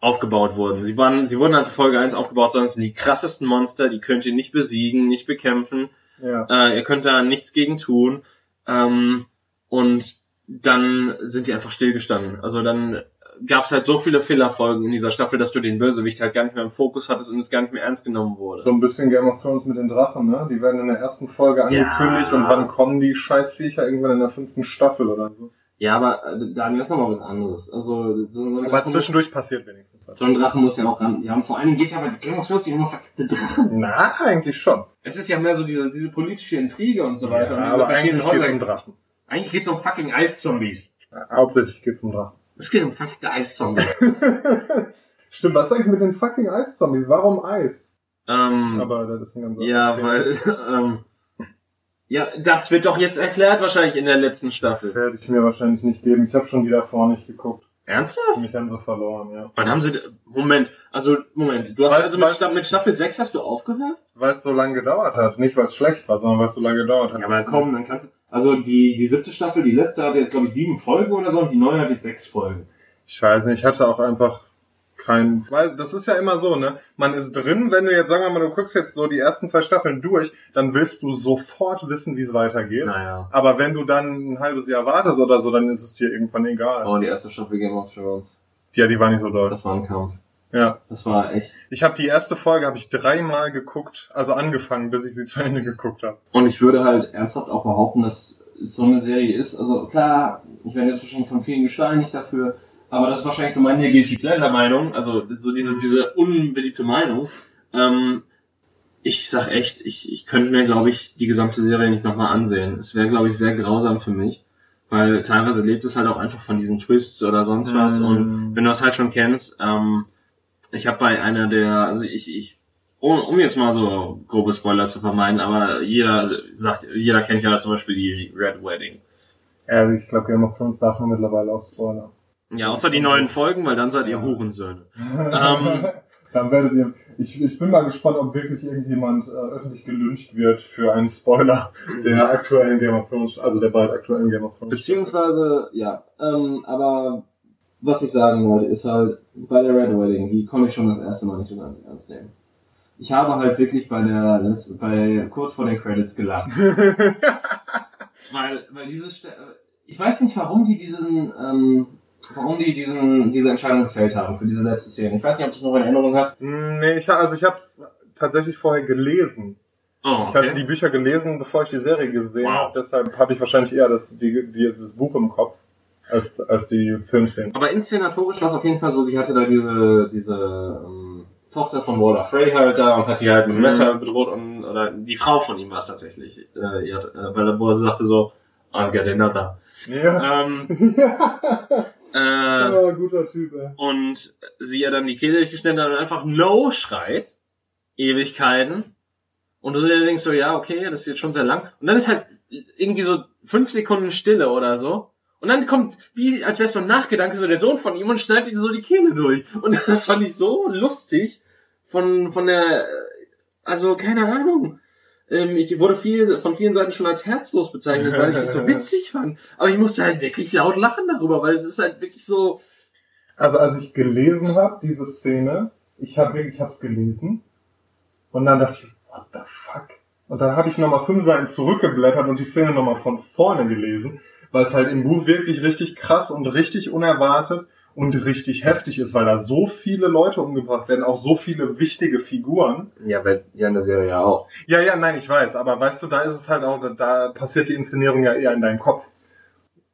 aufgebaut wurden. Sie waren, sie wurden halt Folge 1 aufgebaut, es sind die krassesten Monster, die könnt ihr nicht besiegen, nicht bekämpfen. Ja. Äh, ihr könnt da nichts gegen tun. Ähm, und dann sind die einfach stillgestanden. Also dann gab es halt so viele Fehlerfolgen in dieser Staffel, dass du den Bösewicht halt gar nicht mehr im Fokus hattest und es gar nicht mehr ernst genommen wurde. So ein bisschen Game of Thrones mit den Drachen, ne? Die werden in der ersten Folge angekündigt Ja. und wann kommen die Scheißviecher? Irgendwann in der fünften Staffel oder so. Ja, aber äh, Daniel ist noch mal was anderes. Also so, so ein Aber Drachen- zwischendurch passiert wenigstens was. So ein Drachen muss ja auch ran. Die haben vor allem geht's ja bei Game of Thrones nicht um verfickte Drachen. Na, eigentlich schon. Es ist ja mehr so diese, diese politische Intrige und so weiter. und diese aber eigentlich verschiedenen geht's um. Drachen. Eigentlich geht's um fucking Eiszombies. Hauptsächlich geht's um Drachen. Es geht um fucking Eiszombies. Stimmt, was ist eigentlich mit den fucking Eiszombies? Warum Eis? Ähm, Aber das ist ein ganz ja, anderes weil, ähm, ja, das wird doch jetzt erklärt wahrscheinlich in der letzten Das Staffel. werde ich mir wahrscheinlich nicht geben. Ich habe schon die davor nicht geguckt. Ernsthaft? Mich haben sie verloren, ja. Wann haben sie, Moment, also, Moment, du hast Weißt- also mit, weißt- mit Staffel 6 hast du aufgehört? Weil es so lange gedauert hat. Nicht, weil es schlecht war, sondern weil es so lange gedauert hat. Ja, aber komm, dann kannst du. Also die, die siebte Staffel, die letzte hatte jetzt, glaube ich, sieben Folgen oder so und die neue hat jetzt sechs Folgen. Ich weiß nicht, ich hatte auch einfach kein, weil das ist ja immer so, ne? Man ist drin, wenn du jetzt, sagen wir mal, du guckst jetzt so die ersten zwei Staffeln durch, dann willst du sofort wissen, wie es weitergeht. Naja. Aber wenn du dann ein halbes Jahr wartest oder so, dann ist es dir irgendwann egal. Oh, die erste Staffel Game of Thrones. Ja, die war nicht so doll. Das war ein Kampf. Ja. Das war echt. Ich habe die erste Folge habe ich dreimal geguckt, also angefangen, bis ich sie zu Ende geguckt habe. Und ich würde halt ernsthaft auch behaupten, dass es so eine Serie ist. Also klar, ich werde jetzt wahrscheinlich von vielen gesteinigt dafür, aber das ist wahrscheinlich so meine Guilty Pleasure Meinung, also so diese, diese unbeliebte Meinung. Ähm, ich sag echt, ich, ich könnte mir, glaube ich, die gesamte Serie nicht nochmal ansehen. Es wäre, glaube ich, sehr grausam für mich, weil teilweise lebt es halt auch einfach von diesen Twists oder sonst was. Mm. Und wenn du das halt schon kennst, ähm, ich habe bei einer der, also ich, ich um, um jetzt mal so grobe Spoiler zu vermeiden, aber jeder sagt, jeder kennt ja zum Beispiel die Red Wedding. Ja, ich glaube, Game of Thrones darf man mittlerweile auch spoilern. Ja, außer die neuen Folgen, weil dann seid ihr Hurensöhne. Ähm, Dann werdet ihr. Ich, ich bin mal gespannt, ob wirklich irgendjemand äh, öffentlich gelyncht wird für einen Spoiler der aktuellen Game of Thrones, also der bald aktuellen Game of Thrones. Beziehungsweise, ja, ähm, aber was ich sagen wollte, ist halt, bei der Red Wedding, die konnte ich schon das erste Mal nicht so ganz ernst nehmen. Ich habe halt wirklich bei der, letz- bei, kurz vor den Credits gelacht. weil, weil dieses, Ste- ich weiß nicht, warum die diesen, ähm, warum die diesen, diese Entscheidung gefällt haben für diese letzte Szene. Ich weiß nicht, ob du es noch in Erinnerung hast. nee, ich, also ich habe es tatsächlich vorher gelesen. Oh, Ich hatte die Bücher gelesen, bevor ich die Serie gesehen Wow. habe. Deshalb habe ich wahrscheinlich eher das, die, die, das Buch im Kopf als, als die Filmszenen. Aber inszenatorisch war es auf jeden Fall so, sie hatte da diese, diese ähm, Tochter von Walter Frey halt da und hat die halt mit dem Mhm. Messer bedroht und oder die Frau von ihm war es tatsächlich. Äh, ihr hat, äh, weil wo er sagte so, I'll get another. Ja. Ähm, äh, oh, guter Typ, ey. und sie ja dann die Kehle durchgeschnitten hat und einfach No schreit. Ewigkeiten. Und du denkst so, ja, okay, das ist jetzt schon sehr lang. Und dann ist halt irgendwie so fünf Sekunden Stille oder so. Und dann kommt, wie, als wär's so ein Nachgedanke, so der Sohn von ihm und schneidet ihm so die Kehle durch. Und das fand ich so lustig von, von der, also, keine Ahnung. Ähm, ich wurde viel, von vielen Seiten schon als herzlos bezeichnet, weil ich es so witzig fand. Aber ich musste halt wirklich laut lachen darüber, weil es ist halt wirklich so, Also als ich gelesen habe, diese Szene, ich habe wirklich, ich habe es gelesen und dann dachte ich, what the fuck? Und dann habe ich nochmal fünf Seiten zurückgeblättert und die Szene nochmal von vorne gelesen, weil es halt im Buch wirklich richtig krass und richtig unerwartet und richtig heftig ist, weil da so viele Leute umgebracht werden, auch so viele wichtige Figuren. ja, weil, ja, in der Serie ja auch. Ja, ja, nein, ich weiß, aber weißt du, da ist es halt auch, da, passiert die Inszenierung ja eher in deinem Kopf.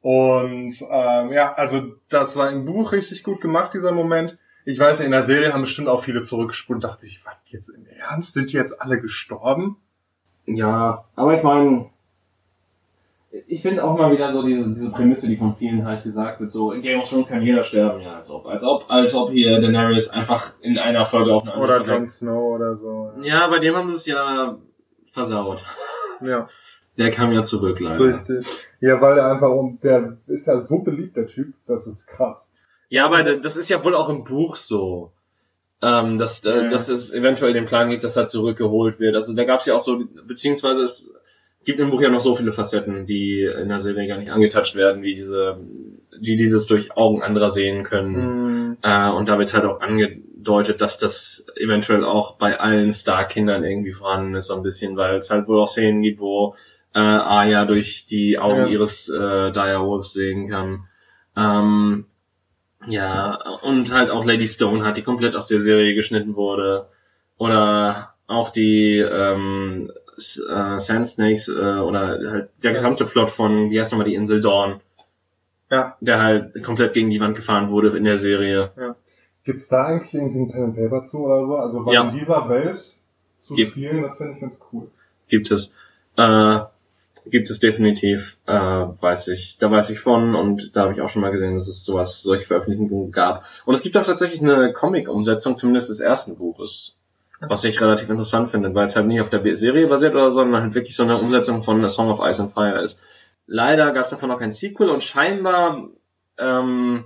Und ähm, ja, also das war im Buch richtig gut gemacht, dieser Moment. Ich weiß, in der Serie haben bestimmt auch viele zurückgespult und dachte sich, was jetzt im Ernst? Sind die jetzt alle gestorben? Ja, aber ich meine, ich finde auch mal wieder so diese, diese Prämisse, die von vielen halt gesagt wird, so in Game of Thrones kann jeder sterben, ja, als ob, als ob, als ob hier Daenerys einfach in einer Folge auf eine Oder. Jon Snow oder so. Ja, bei dem haben sie es ja versaut. Ja, Der kam ja zurück, leider. richtig. Ja, weil der einfach, um- der ist ja so beliebt, der Typ, das ist krass. Ja, aber das ist ja wohl auch im Buch so. Ähm, dass, äh, Ja. dass es eventuell den Plan gibt, dass er zurückgeholt wird. Also da gab es ja auch so, beziehungsweise es gibt im Buch ja noch so viele Facetten, die in der Serie gar nicht angetatscht werden, wie diese, die dieses durch Augen anderer sehen können. Mhm. Äh, und da wird halt auch angedeutet, dass das eventuell auch bei allen Star-Kindern irgendwie vorhanden ist, so ein bisschen, weil es halt wohl auch Szenen gibt, wo äh, Arya durch die Augen Ja. ihres äh, Direwolves sehen kann. Ähm, ja, und halt auch Lady Stone hat, die komplett aus der Serie geschnitten wurde. Oder auch die ähm, äh, Sand Snakes äh, oder halt der gesamte Plot von, wie heißt nochmal die Insel Dawn, Ja. der halt komplett gegen die Wand gefahren wurde in der Serie. Gibt's da eigentlich irgendwie ein Pen and Paper zu oder so? Also weil Ja. in dieser Welt zu Gibt. spielen, das finde ich ganz cool. Gibt es. Äh, gibt es definitiv, äh, weiß ich, da weiß ich von und da habe ich auch schon mal gesehen, dass es sowas, solche Veröffentlichungen gab. Und es gibt auch tatsächlich eine Comic-Umsetzung, zumindest des ersten Buches. Was ich relativ interessant finde, weil es halt nicht auf der Serie basiert oder so, sondern halt wirklich so eine Umsetzung von A Song of Ice and Fire ist. Leider gab es davon noch kein Sequel und scheinbar ähm,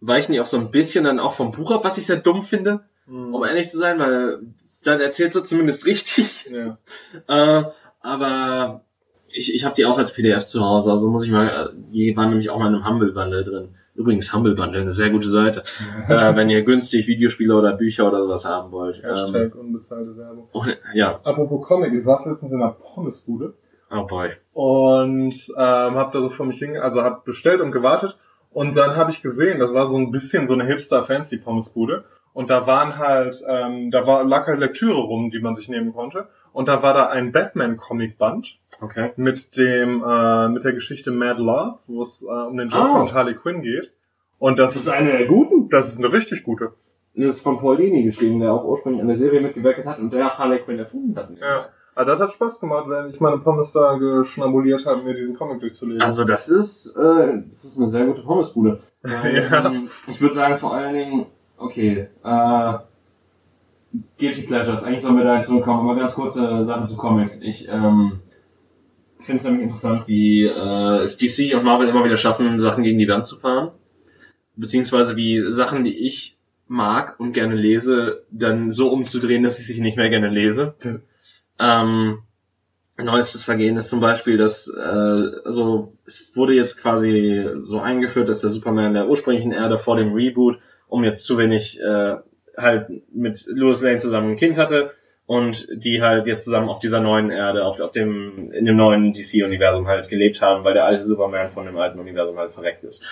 weichen die auch so ein bisschen dann auch vom Buch ab, was ich sehr dumm finde, Mhm. um ehrlich zu sein, weil dann erzählt so zumindest richtig. Ja. Äh, aber ich, ich habe die auch als PDF zu Hause, also muss ich mal, die waren nämlich auch mal in einem Humble Bundle drin. Übrigens Humble Bundle, eine sehr gute Seite, äh, wenn ihr günstig Videospiele oder Bücher oder sowas haben wollt. Ähm, Hashtag unbezahlte Werbung. und, ja, Apropos Comic, ich saß letztens in einer Pommesbude oh boy. und ähm, habe da so vor mich hin, also habe bestellt und gewartet und dann habe ich gesehen, das war so ein bisschen so eine Hipster-Fancy Pommesbude und da waren halt, ähm, da war lag halt Lektüre rum, die man sich nehmen konnte und da war da ein Batman-Comic-Band Okay. mit dem äh, mit der Geschichte Mad Love, wo es äh, um den Joker Oh. und Harley Quinn geht und das, Das ist eine der guten. das ist eine richtig gute. Das ist von Paul Dini geschrieben, der auch ursprünglich an der Serie mitgewirkt hat und der Harley Quinn erfunden hat. Ja. Aber das hat Spaß gemacht, wenn ich meine Pommes da geschnabuliert habe, mir diesen Comic durchzulesen. Also das ist, äh, das ist eine sehr gute Pommesbude. Weil, Ja. ähm, ich würde sagen vor allen Dingen, okay, äh, Guilty Pleasures, eigentlich sollen wir da jetzt zurückkommen, aber ganz kurze Sachen zu Comics. Ich ähm, finde es nämlich interessant, Wie äh, es DC und Marvel immer wieder schaffen, Sachen gegen die Wand zu fahren. Beziehungsweise wie Sachen, die ich mag und gerne lese, dann so umzudrehen, dass ich sie nicht mehr gerne lese. Ähm, neuestes Vergehen ist zum Beispiel, dass äh, also es wurde jetzt quasi so eingeführt, dass der Superman der ursprünglichen Erde vor dem Reboot, um jetzt zu wenig äh, halt mit Lois Lane zusammen ein Kind hatte und die halt jetzt zusammen auf dieser neuen Erde, auf, auf dem in dem neuen DC-Universum halt gelebt haben, weil der alte Superman von dem alten Universum halt verreckt ist.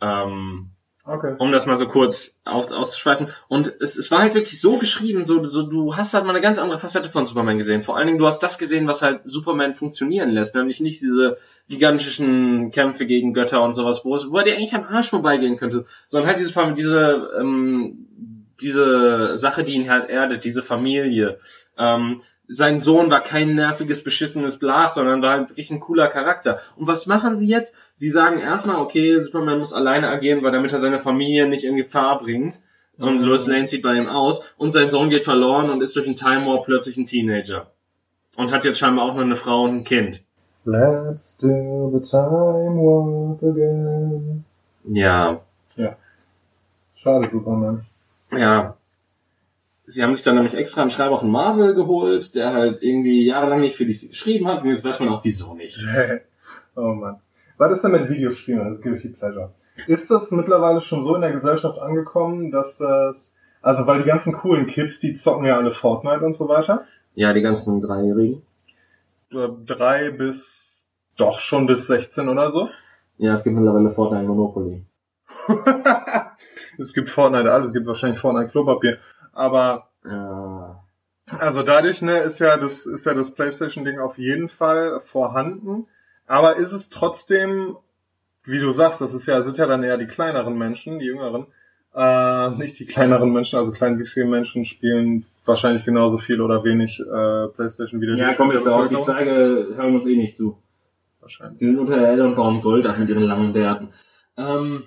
Ähm, okay. um das mal so kurz aus, auszuschweifen. Und es, es war halt wirklich so geschrieben, so, so du hast halt mal eine ganz andere Facette von Superman gesehen. Vor allen Dingen, du hast das gesehen, was halt Superman funktionieren lässt, nämlich nicht diese gigantischen Kämpfe gegen Götter und sowas, wo es, wo er dir eigentlich am Arsch vorbeigehen könnte, sondern halt diese diese ähm, diese Sache, die ihn halt erdet, diese Familie. Ähm, sein Sohn war kein nerviges, beschissenes Blach, sondern war halt wirklich ein cooler Charakter. Und was machen sie jetzt? Sie sagen erstmal, okay, Superman muss alleine agieren, weil damit er seine Familie nicht in Gefahr bringt. Und Mhm. Lois Lane zieht bei ihm aus und sein Sohn geht verloren und ist durch einen Time Warp plötzlich ein Teenager. Und hat jetzt scheinbar auch noch eine Frau und ein Kind. Let's do the time warp again. Ja, Schade, Superman. Ja. Sie haben sich dann nämlich extra einen Schreiber von Marvel geholt, der halt irgendwie jahrelang nicht für die geschrieben hat und jetzt weiß man auch wieso nicht. oh Mann. Was ist denn mit Videospielen als Guilty Pleasure? Ist das mittlerweile schon so in der Gesellschaft angekommen, dass das, also weil die ganzen coolen Kids, die zocken ja alle Fortnite und so weiter. Ja, die ganzen Dreijährigen. Äh, Drei bis, doch schon bis 16 oder so. Ja, es gibt mittlerweile Fortnite Monopoly. es gibt Fortnite alles, es gibt wahrscheinlich Fortnite Klopapier. Aber Ja. Also dadurch ne, ist ja das ist ja das PlayStation Ding auf jeden Fall vorhanden, aber ist es trotzdem, wie du sagst, das ist ja sind ja dann eher die kleineren Menschen, die jüngeren, äh, nicht die kleineren Menschen, also klein wie viele Menschen spielen wahrscheinlich genauso viel oder wenig äh, PlayStation wie der Ja, komm jetzt auf, die? Zeige hören uns eh nicht zu. Wahrscheinlich. Die sind unter der Erde und bauen Gold mit ihren langen Bärten. Ähm,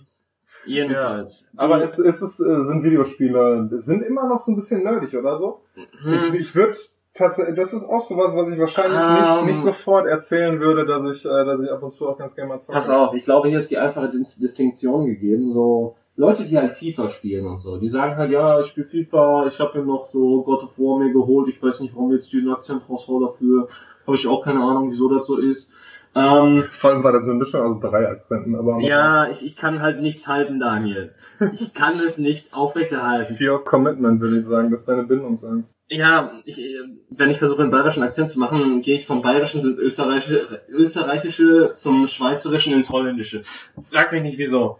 jedenfalls. Aber es, es ist, äh, sind Videospiele, sind immer noch so ein bisschen nerdig oder so? Hm. Ich, ich würde tatsächlich, das ist auch sowas, was ich wahrscheinlich Ähm. nicht, nicht sofort erzählen würde, dass ich, äh, dass ich ab und zu auch ganz gerne mal zocke. Pass auf, ich glaube, hier ist die einfache Dis Distinktion gegeben. So Leute, die halt FIFA spielen und so, die sagen halt, ja, ich spiele FIFA, ich habe mir noch so God of War mir geholt, ich weiß nicht, warum jetzt diesen Akzent raushauen dafür, habe ich auch keine Ahnung, wieso das so ist. Ähm, Vor allem war das eine Mischung aus drei Akzenten, aber ja, ich, ich kann halt nichts halten, Daniel. Ich kann es nicht aufrechterhalten. Fear of Commitment, würde ich sagen, das ist deine Bindungsangst. Ja, ich, äh, wenn ich versuche, einen bayerischen Akzent zu machen, gehe ich vom bayerischen ins österreichische, österreichische zum schweizerischen ins holländische. Frag mich nicht wieso.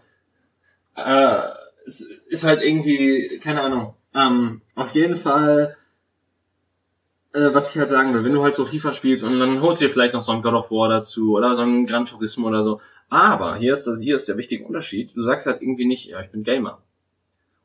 Äh, es ist halt irgendwie, keine Ahnung. Ähm, auf jeden Fall, äh, was ich halt sagen will, wenn du halt so FIFA spielst und dann holst du dir vielleicht noch so ein God of War dazu oder so ein Gran Turismo oder so. Aber hier ist das, hier ist der wichtige Unterschied. Du sagst halt irgendwie nicht, ja, ich bin Gamer.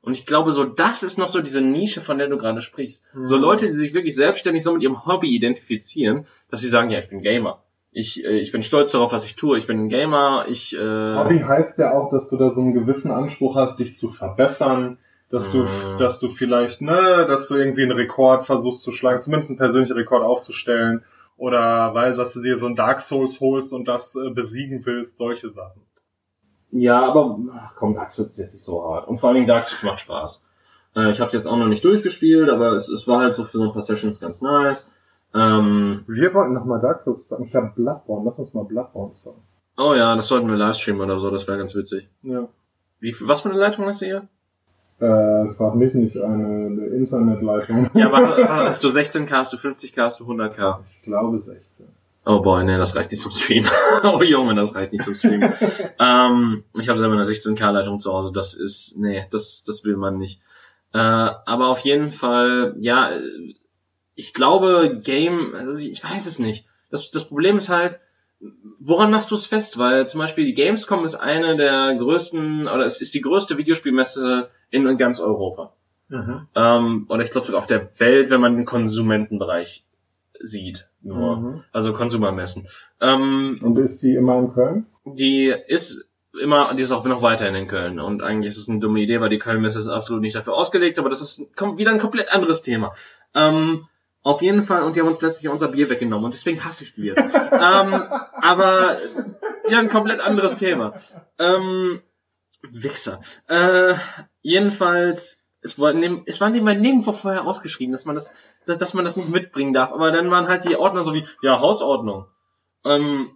Und ich glaube, so das ist noch so diese Nische, von der du gerade sprichst. So Mhm. Leute, die sich wirklich selbstständig so mit ihrem Hobby identifizieren, dass sie sagen, ja, ich bin Gamer. Ich, äh, ich bin stolz darauf, was ich tue. Ich bin ein Gamer. Ich, äh, Hobby heißt ja auch, dass du da so einen gewissen Anspruch hast, dich zu verbessern, dass du, Ah. dass du vielleicht, ne, dass du irgendwie einen Rekord versuchst zu schlagen, zumindest einen persönlichen Rekord aufzustellen. Oder weil, dass du dir so ein Dark Souls holst und das äh, besiegen willst, solche Sachen. Ja, aber ach komm, Dark Souls ist jetzt nicht so hart. Und vor allen Dingen Dark Souls macht Spaß. Äh, ich habe es jetzt auch noch nicht durchgespielt, aber es, es war halt so für so ein paar Sessions ganz nice. Ähm, Wir wollten nochmal Dark Souls sagen. Ich habe Bloodborne. Lass uns mal Bloodborne sagen. Oh ja, das sollten wir livestreamen oder so, das wäre ganz witzig. Ja. Wie, was für eine Leitung hast du hier? Äh, frag mich nicht eine, eine Internetleitung. Ja, aber hast du 16K, hast du 50K, hast du 100K? Ich glaube 16. Oh boy, nee, das reicht nicht zum Stream. oh Junge, das reicht nicht zum Stream. ähm, ich habe selber eine 16K-Leitung zu Hause, das ist, nee, das, das will man nicht. Äh, aber auf jeden Fall, ja, äh, ich glaube, Game, also ich weiß es nicht. Das, das Problem ist halt, woran machst du es fest? Weil zum Beispiel die Gamescom ist eine der größten, oder es ist die größte Videospielmesse in, ganz Europa. Mhm. Ähm, oder ich glaube sogar auf der Welt, wenn man den Konsumentenbereich sieht. Nur. Mhm. Also Konsumermessen. Ähm, Und ist die immer in Köln? die ist immer, die ist auch noch weiterhin in Köln. Und eigentlich ist es eine dumme Idee, weil die Köln-Messe ist absolut nicht dafür ausgelegt, aber das ist wieder ein komplett anderes Thema. Ähm, auf jeden Fall, und die haben uns letztlich unser Bier weggenommen und deswegen hasse ich die jetzt. ähm, aber ja, ein komplett anderes Thema. Ähm, Wichser. Äh, jedenfalls, es war, nirg- es war nebenbei nirgendwo vorher ausgeschrieben, dass man das, dass, dass man das nicht mitbringen darf. Aber dann waren halt die Ordner so wie, ja, Hausordnung. Ähm,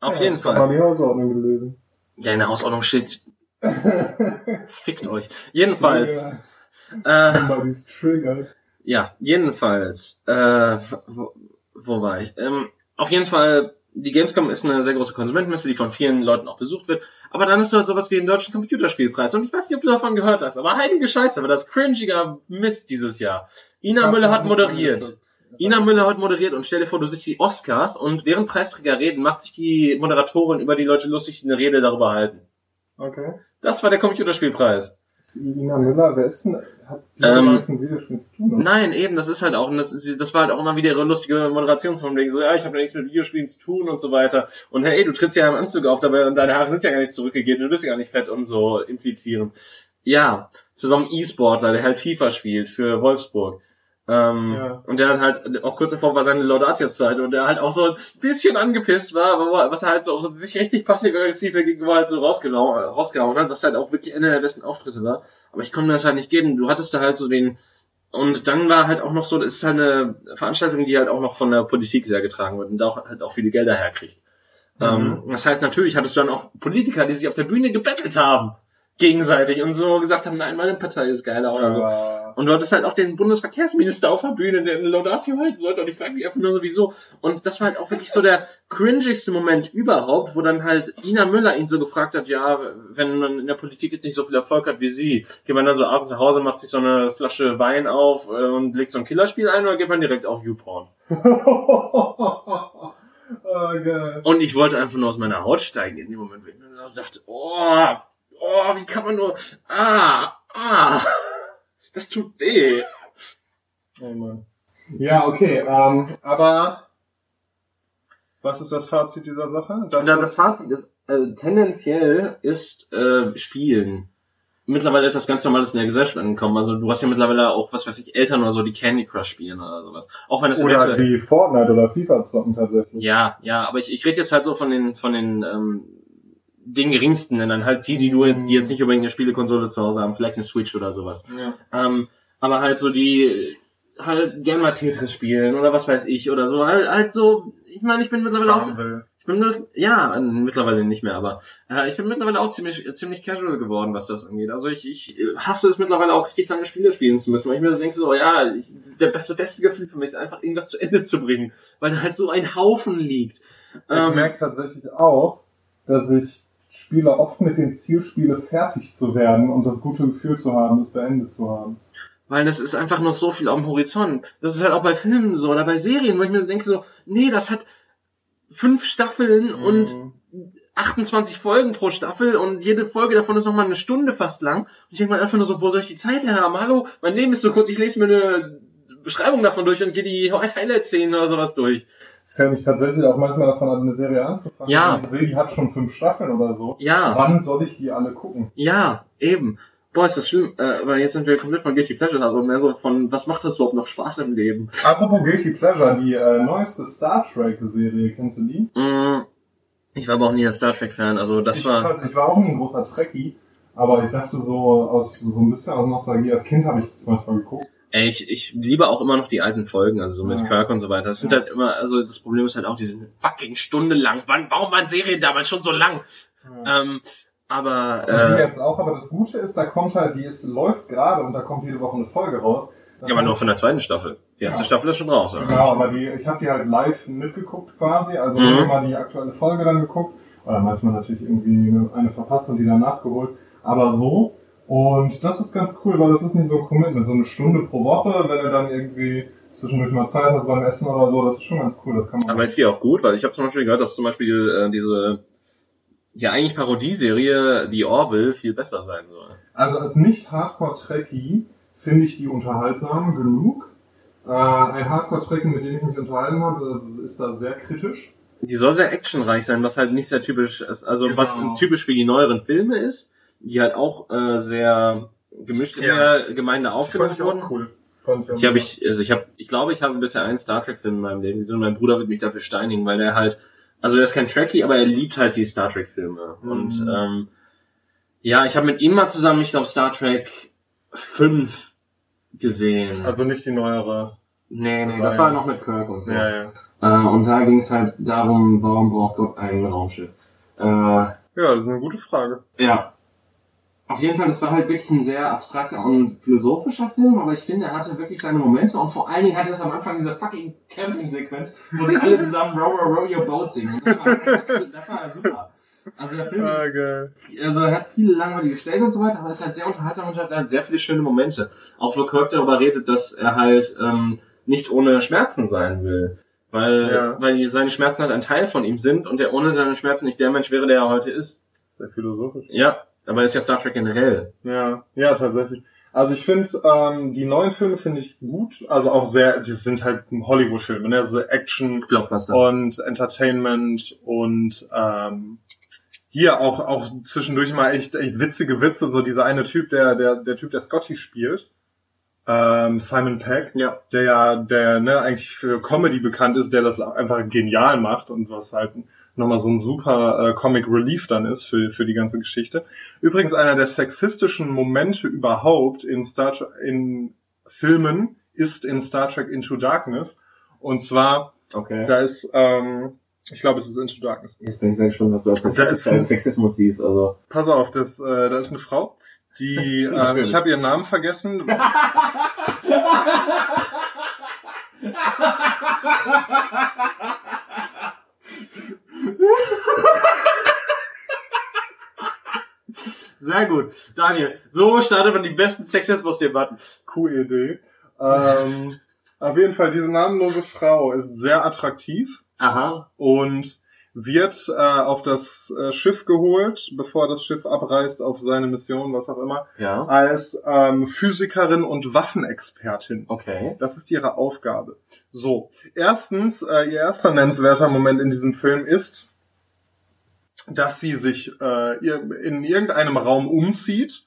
auf Ja, jeden Fall. hab mal die Hausordnung gelesen. Ja, in der Hausordnung steht. Fickt euch. Jedenfalls. Äh, Somebody's triggered. Ja, jedenfalls. Äh, wo, wo war ich? Ähm, auf jeden Fall, die Gamescom ist eine sehr große Konsumentenmesse, die von vielen Leuten auch besucht wird. Aber dann ist da sowas wie den deutschen Computerspielpreis. Und ich weiß nicht, ob du davon gehört hast, aber heilige Scheiße, aber das cringiger Mist dieses Jahr. Ina Müller hat moderiert. Ina Müller hat moderiert und stell dir vor, du siehst die Oscars und während Preisträger reden, macht sich die Moderatorin über die Leute lustig, die eine Rede darüber halten. Okay. Das war der Computerspielpreis. Ina Müller, wer ist denn, hat die Ähm, mit Videospielen zu tun? oder? Nein, eben, das ist halt auch, das, das war halt auch immer wieder ihre lustige Moderationsform, wegen so, ja, ich habe ja nichts mit Videospielen zu tun und so weiter. Und hey, du trittst ja im Anzug auf, dabei und deine Haare sind ja gar nicht zurückgegeben, du bist ja gar nicht fett und so implizieren. Ja, zu so einem E-Sportler, der halt FIFA spielt für Wolfsburg. Ähm, Ja. Und der dann halt, auch kurz davor war seine Laudatio-Zeit und der halt auch so ein bisschen angepisst war, aber was er halt so sich richtig passiv-aggressiv gegenüber halt so rausgehauen, rausgehauen hat, was halt auch wirklich einer der besten Auftritte war. Aber ich konnte mir das halt nicht geben. Du hattest da halt so den, und dann war halt auch noch so, das ist halt eine Veranstaltung, die halt auch noch von der Politik sehr getragen wird und da auch, halt auch viele Gelder herkriegt. Ähm, das heißt, natürlich hattest du dann auch Politiker, die sich auf der Bühne gebettelt haben, gegenseitig und so gesagt haben, nein, meine Partei ist geiler oder so. Und du hattest halt auch den Bundesverkehrsminister auf der Bühne, der eine Laudatio halten sollte. Und ich frage mich einfach nur sowieso. Und das war halt auch wirklich so der cringigste Moment überhaupt, wo dann halt Ina Müller ihn so gefragt hat, ja, wenn man in der Politik jetzt nicht so viel Erfolg hat wie sie, geht man dann so abends nach Hause, macht sich so eine Flasche Wein auf äh, und legt so ein Killerspiel ein oder geht man direkt auf YouPorn? oh, geil. Und ich wollte einfach nur aus meiner Haut steigen in dem Moment, wo ich mir dann sagte, oh, oh, wie kann man nur, ah, ah, das tut weh. Oh Mann. Ja, okay, ähm, aber was ist das Fazit dieser Sache? Dass Na, das Fazit ist, äh, tendenziell ist äh, Spielen mittlerweile etwas ganz Normales in der Gesellschaft angekommen. Also du hast ja mittlerweile auch, was weiß ich, Eltern oder so, die Candy Crush spielen oder sowas. Auch wenn es oder die Fortnite oder FIFA zocken tatsächlich. Ja, ja, aber ich, ich rede jetzt halt so von den, von den, ähm, den geringsten, denn dann halt die, die du jetzt, die jetzt nicht unbedingt eine Spielekonsole zu Hause haben, vielleicht eine Switch oder sowas. Ja. Ähm, aber halt so die halt gerne mal Tetris spielen oder was weiß ich oder so. Halt, halt so, ich meine, ich bin mittlerweile auch, ich bin mit- ja, mittlerweile nicht mehr, aber äh, ich bin mittlerweile auch ziemlich ziemlich casual geworden, was das angeht. Also ich, ich hasse es mittlerweile auch richtig lange Spiele spielen zu müssen, weil ich mir so denke so, ja, ich, der beste beste Gefühl für mich ist einfach irgendwas zu Ende zu bringen, weil da halt so ein Haufen liegt. Ich Ähm, merke tatsächlich auch, dass ich spiele oft mit dem Ziel spiele, fertig zu werden und das gute Gefühl zu haben, es beendet zu haben. Weil das ist einfach noch so viel am Horizont. Das ist halt auch bei Filmen so oder bei Serien, wo ich mir denke so, nee, das hat fünf Staffeln und Mhm. 28 Folgen pro Staffel und jede Folge davon ist nochmal eine Stunde fast lang. Und ich denke mal einfach nur so, wo soll ich die Zeit her haben? Hallo, mein Leben ist so kurz, ich lese mir eine Beschreibung davon durch und gehe die Highlight-Szenen oder sowas durch. Es hält mich tatsächlich auch manchmal davon ab, eine Serie anzufangen. Ja. Sehe, die hat schon fünf Staffeln oder so. Ja, Wann soll ich die alle gucken? ja, eben. Boah, ist das schlimm, äh, aber jetzt sind wir komplett von Guilty Pleasure, aber mehr so von, was macht das überhaupt noch Spaß im Leben? Apropos Guilty Pleasure, die äh, neueste Star Trek-Serie, kennst du die? Mm, ich war aber auch nie ein Star Trek-Fan, also das ich, war... Ich war auch nie ein großer Trekkie, aber ich dachte so, aus so ein bisschen aus Nostalgie, als Kind habe ich das manchmal geguckt. Ey, ich, ich liebe auch immer noch die alten Folgen, also so mit Ja. Kirk und so weiter. Das sind Ja. halt immer, also das Problem ist halt auch, die sind fucking Stunde lang. Wann, warum waren Serien damals schon so lang? Ähm, aber, Und die äh, jetzt auch, aber das Gute ist, da kommt halt, die ist, läuft gerade und da kommt jede Woche eine Folge raus. Das ja, aber nur von der zweiten Staffel. Die erste Ja. Staffel ist schon raus, oder? Genau, aber die, ich habe die halt live mitgeguckt quasi, also Mhm. immer die aktuelle Folge dann geguckt, oder manchmal natürlich irgendwie eine verpasst und die dann nachgeholt, aber so. Und das ist ganz cool, weil das ist nicht so ein Commitment, so eine Stunde pro Woche, wenn du dann irgendwie zwischendurch mal Zeit hast beim Essen oder so, das ist schon ganz cool, das kann man. Aber es geht auch gut, weil ich habe zum Beispiel gehört, dass zum Beispiel äh, diese ja eigentlich Parodieserie The Orville viel besser sein soll. Also als Nicht-Hardcore-Trekkie finde ich die unterhaltsam genug. Äh, ein Hardcore-Trekkie, mit dem ich mich unterhalten habe, ist da sehr kritisch. Die soll sehr actionreich sein, was halt nicht sehr typisch ist, also Genau. was typisch für die neueren Filme ist, die halt auch äh, sehr gemischt in Ja. der Gemeinde aufgenommen wurden. cool. Fand ich auch Ich habe ich, also ich habe, ich glaube, ich habe bisher einen Star Trek Film in meinem Leben gesehen und mein Bruder wird mich dafür steinigen, weil er halt, also er ist kein Trekkie, aber er liebt halt die Star Trek Filme Mhm. und ähm, ja, ich habe mit ihm mal zusammen, ich glaube Star Trek 5 gesehen. Also nicht die neuere. nee, nee, das war noch mit Kirk und so. ja. Äh, und da ging es halt darum, warum braucht Gott ein Raumschiff? Äh, Ja, das ist eine gute Frage. ja. Auf jeden Fall, das war halt wirklich ein sehr abstrakter und philosophischer Film, aber ich finde, er hatte wirklich seine Momente und vor allen Dingen hatte es am Anfang diese fucking Camping-Sequenz, wo sie alle zusammen Row, Row, Row Your Boat singen. Das war, echt, das war super. Also der Film ist, geil. also er hat viele langweilige Stellen und so weiter, aber es ist halt sehr unterhaltsam und hat halt sehr viele schöne Momente. Auch wo Kirk darüber redet, dass er halt ähm, nicht ohne Schmerzen sein will. Weil, Ja. weil seine Schmerzen halt ein Teil von ihm sind und er ohne seine Schmerzen nicht der Mensch wäre, der er heute ist. Sehr philosophisch. Ja, aber ist ja Star Trek generell. Ja, ja, tatsächlich. Also ich finde, ähm, die neuen Filme finde ich gut. Also auch sehr, die sind halt Hollywood-Filme, ne? Also Action Blockbuster. und Entertainment und ähm, hier auch auch zwischendurch mal echt echt witzige Witze. So dieser eine Typ, der der der Typ, der Scotty spielt, ähm, Simon Peck, Ja. der ja der ne eigentlich für Comedy bekannt ist, der das einfach genial macht und was halt nochmal so ein super äh, Comic Relief dann ist für für die ganze Geschichte. Übrigens einer der sexistischen Momente überhaupt in Star Trek in Filmen ist in Star Trek Into Darkness und zwar Okay. da ist, ähm, ich glaube, es ist Into Darkness. Jetzt bin ich sehr gespannt, was du aus Da ist- deinem Sexismus siehst. Also. Pass auf, das, äh, da ist eine Frau, die, äh, ich habe ihren Namen vergessen. Sehr gut. Daniel, so startet man die besten Sexismus-Debatten. QED. Ähm, auf jeden Fall, diese namenlose Frau ist sehr attraktiv Aha. und wird äh, auf das äh, Schiff geholt, bevor das Schiff abreist auf seine Mission, was auch immer, Ja. als ähm, Physikerin und Waffenexpertin. Okay. Das ist ihre Aufgabe. So, erstens, äh, ihr erster nennenswerter Moment in diesem Film ist, dass sie sich äh, in irgendeinem Raum umzieht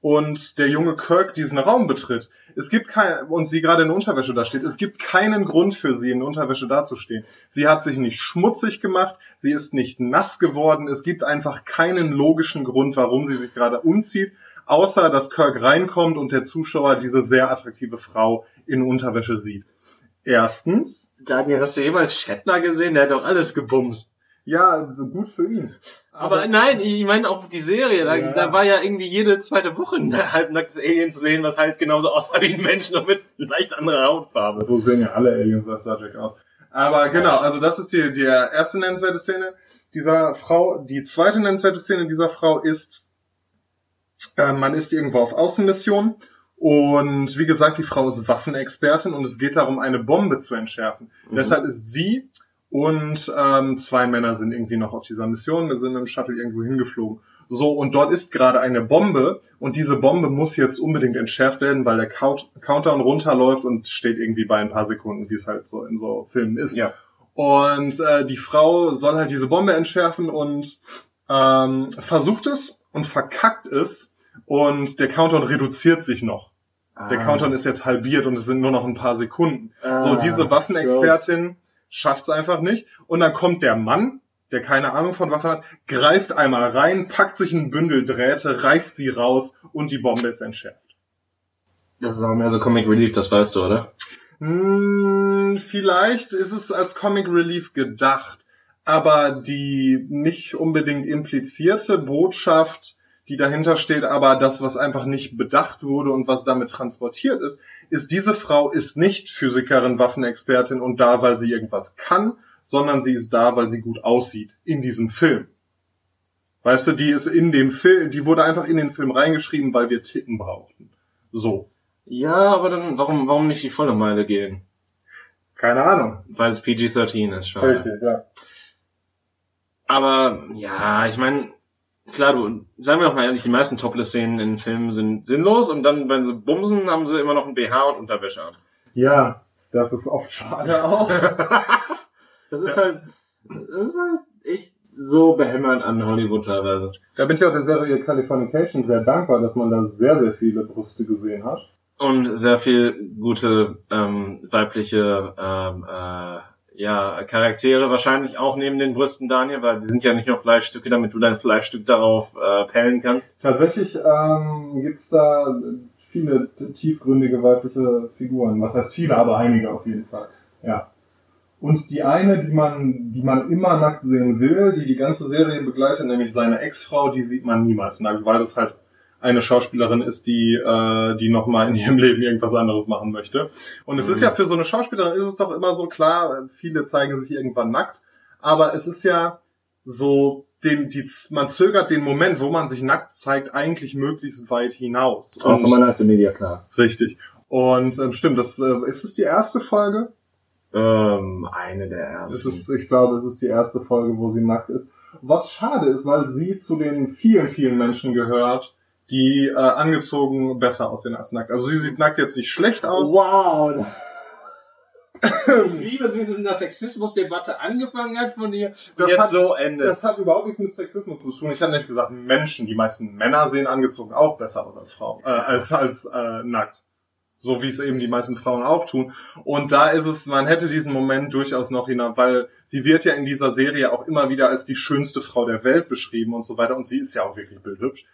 und der junge Kirk diesen Raum betritt. Es gibt kein, und sie gerade in Unterwäsche da steht. Es gibt keinen Grund für sie in Unterwäsche dazustehen. Sie hat sich nicht schmutzig gemacht, sie ist nicht nass geworden. Es gibt einfach keinen logischen Grund, warum sie sich gerade umzieht, außer dass Kirk reinkommt und der Zuschauer diese sehr attraktive Frau in Unterwäsche sieht. Erstens, Daniel, hast du jemals Shatner gesehen? Der hat doch alles gebumst. Ja, so gut für ihn. Aber, nein, ich meine auch die Serie. Da, Ja. da war ja irgendwie jede zweite Woche ein halbnacktes Alien zu sehen, was halt genauso aussah wie ein Mensch, nur mit leicht anderer Hautfarbe. So sehen ja alle Aliens bei Star Trek aus. Aber genau, also das ist die, die erste nennenswerte Szene dieser Frau. Die zweite nennenswerte Szene dieser Frau ist, äh, man ist irgendwo auf Außenmission und wie gesagt, die Frau ist Waffenexpertin und es geht darum, eine Bombe zu entschärfen. Mhm. Deshalb ist sie und ähm, zwei Männer sind irgendwie noch auf dieser Mission. Wir sind dem Shuttle irgendwo hingeflogen. So, und dort ist gerade eine Bombe und diese Bombe muss jetzt unbedingt entschärft werden, weil der Count Countdown runterläuft und steht irgendwie bei ein paar Sekunden, wie es halt so in so Filmen ist. Ja. Und äh, die Frau soll halt diese Bombe entschärfen und ähm, versucht es und verkackt es, und der Countdown reduziert sich noch. Der Ah. Countdown ist jetzt halbiert und es sind nur noch ein paar Sekunden. so, Ah, diese Waffenexpertin schafft's einfach nicht. Und dann kommt der Mann, der keine Ahnung von Waffen hat, greift einmal rein, packt sich ein Bündel Drähte, reißt sie raus und die Bombe ist entschärft. Das ist aber mehr so Comic Relief, das weißt du, oder? Hm, vielleicht ist es als Comic Relief gedacht, aber die nicht unbedingt implizierte Botschaft, die dahinter steht, aber das, was einfach nicht bedacht wurde und was damit transportiert ist, ist, diese Frau ist nicht Physikerin, Waffenexpertin und da, weil sie irgendwas kann, sondern sie ist da, weil sie gut aussieht in diesem Film. Weißt du, die ist in dem Film, die wurde einfach in den Film reingeschrieben, weil wir Titten brauchten. So. Ja, aber dann, warum, warum nicht die volle Meile gehen? Keine Ahnung. Weil es PG-13 ist, schade. ja. Aber, ja, ich meine, klar, du, sagen wir doch mal ehrlich, die meisten Topless-Szenen in Filmen sind sinnlos und dann, wenn sie bumsen, haben sie immer noch ein BH und Unterwäsche an. Ja, das ist oft schade auch. Das ist halt, das ist halt echt so behämmert an Hollywood teilweise. Da bin ich auch der Serie Californication sehr dankbar, dass man da sehr, sehr viele Brüste gesehen hat. Und sehr viel gute ähm, weibliche ähm, äh, ja, Charaktere wahrscheinlich auch neben den Brüsten, Daniel, weil sie sind ja nicht nur Fleischstücke, damit du dein Fleischstück darauf äh, pellen kannst. Tatsächlich ähm, gibt's da viele tiefgründige weibliche Figuren. Was heißt viele, aber einige auf jeden Fall. Ja. Und die eine, die man, die man immer nackt sehen will, die die ganze Serie begleitet, nämlich seine Ex-Frau, die sieht man niemals weil das halt eine Schauspielerin ist, die, äh, die nochmal in ihrem Leben irgendwas anderes machen möchte. Und es ist ja für so eine Schauspielerin ist es doch immer so klar, viele zeigen sich irgendwann nackt, aber es ist ja so, den, die, man zögert den Moment, wo man sich nackt zeigt, eigentlich möglichst weit hinaus. Außer man ist Media klar. richtig. Und ähm, stimmt, das äh, ist es die erste Folge? Ähm, eine der ersten. Es ist, ich glaube, es ist die erste Folge, wo sie nackt ist. Was schade ist, weil sie zu den vielen, vielen Menschen gehört, die äh, angezogen besser aussehen als nackt. Also sie sieht nackt jetzt nicht schlecht aus. Wow. Ich liebe es, wie sie in der Sexismusdebatte angefangen hat von dir und Das jetzt hat- so endet. Das hat überhaupt nichts mit Sexismus zu tun. Ich hatte nicht gesagt Menschen. Die meisten Männer sehen angezogen auch besser aus als Frauen, äh, als als äh, nackt. So wie es eben die meisten Frauen auch tun. Und da ist es, man hätte diesen Moment durchaus noch hinein, weil sie wird ja in dieser Serie auch immer wieder als die schönste Frau der Welt beschrieben und so weiter. Und sie ist ja auch wirklich bildhübsch.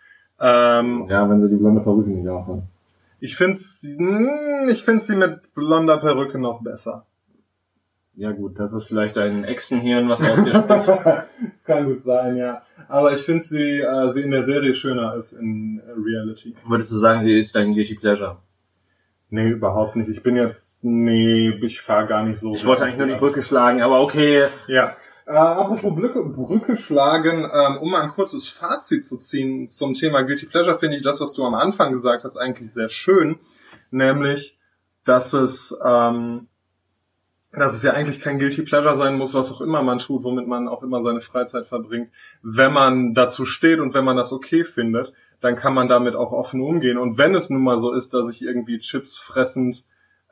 Ähm, ja, wenn sie die blonde Perücke nicht aufhat. ich finde ich find sie mit blonder Perücke noch besser. Ja gut, das ist vielleicht ein Echsenhirn, was aus dir spricht. das kann gut sein, ja. Aber ich finde sie, äh, sie in der Serie schöner als in Reality. Würdest du sagen, sie ist dein Guilty Pleasure? Nee, überhaupt nicht. Ich bin jetzt, nee, ich fahre gar nicht so. Ich wollte eigentlich nur die Brücke schlagen, aber okay. Ja. Äh, apropos Brücke, Brücke schlagen, ähm, um mal ein kurzes Fazit zu ziehen zum Thema Guilty Pleasure, finde ich das, was du am Anfang gesagt hast, eigentlich sehr schön. Nämlich, dass es, ähm, dass es ja eigentlich kein Guilty Pleasure sein muss, was auch immer man tut, womit man auch immer seine Freizeit verbringt. Wenn man dazu steht und wenn man das okay findet, dann kann man damit auch offen umgehen. Und wenn es nun mal so ist, dass ich irgendwie Chips fressend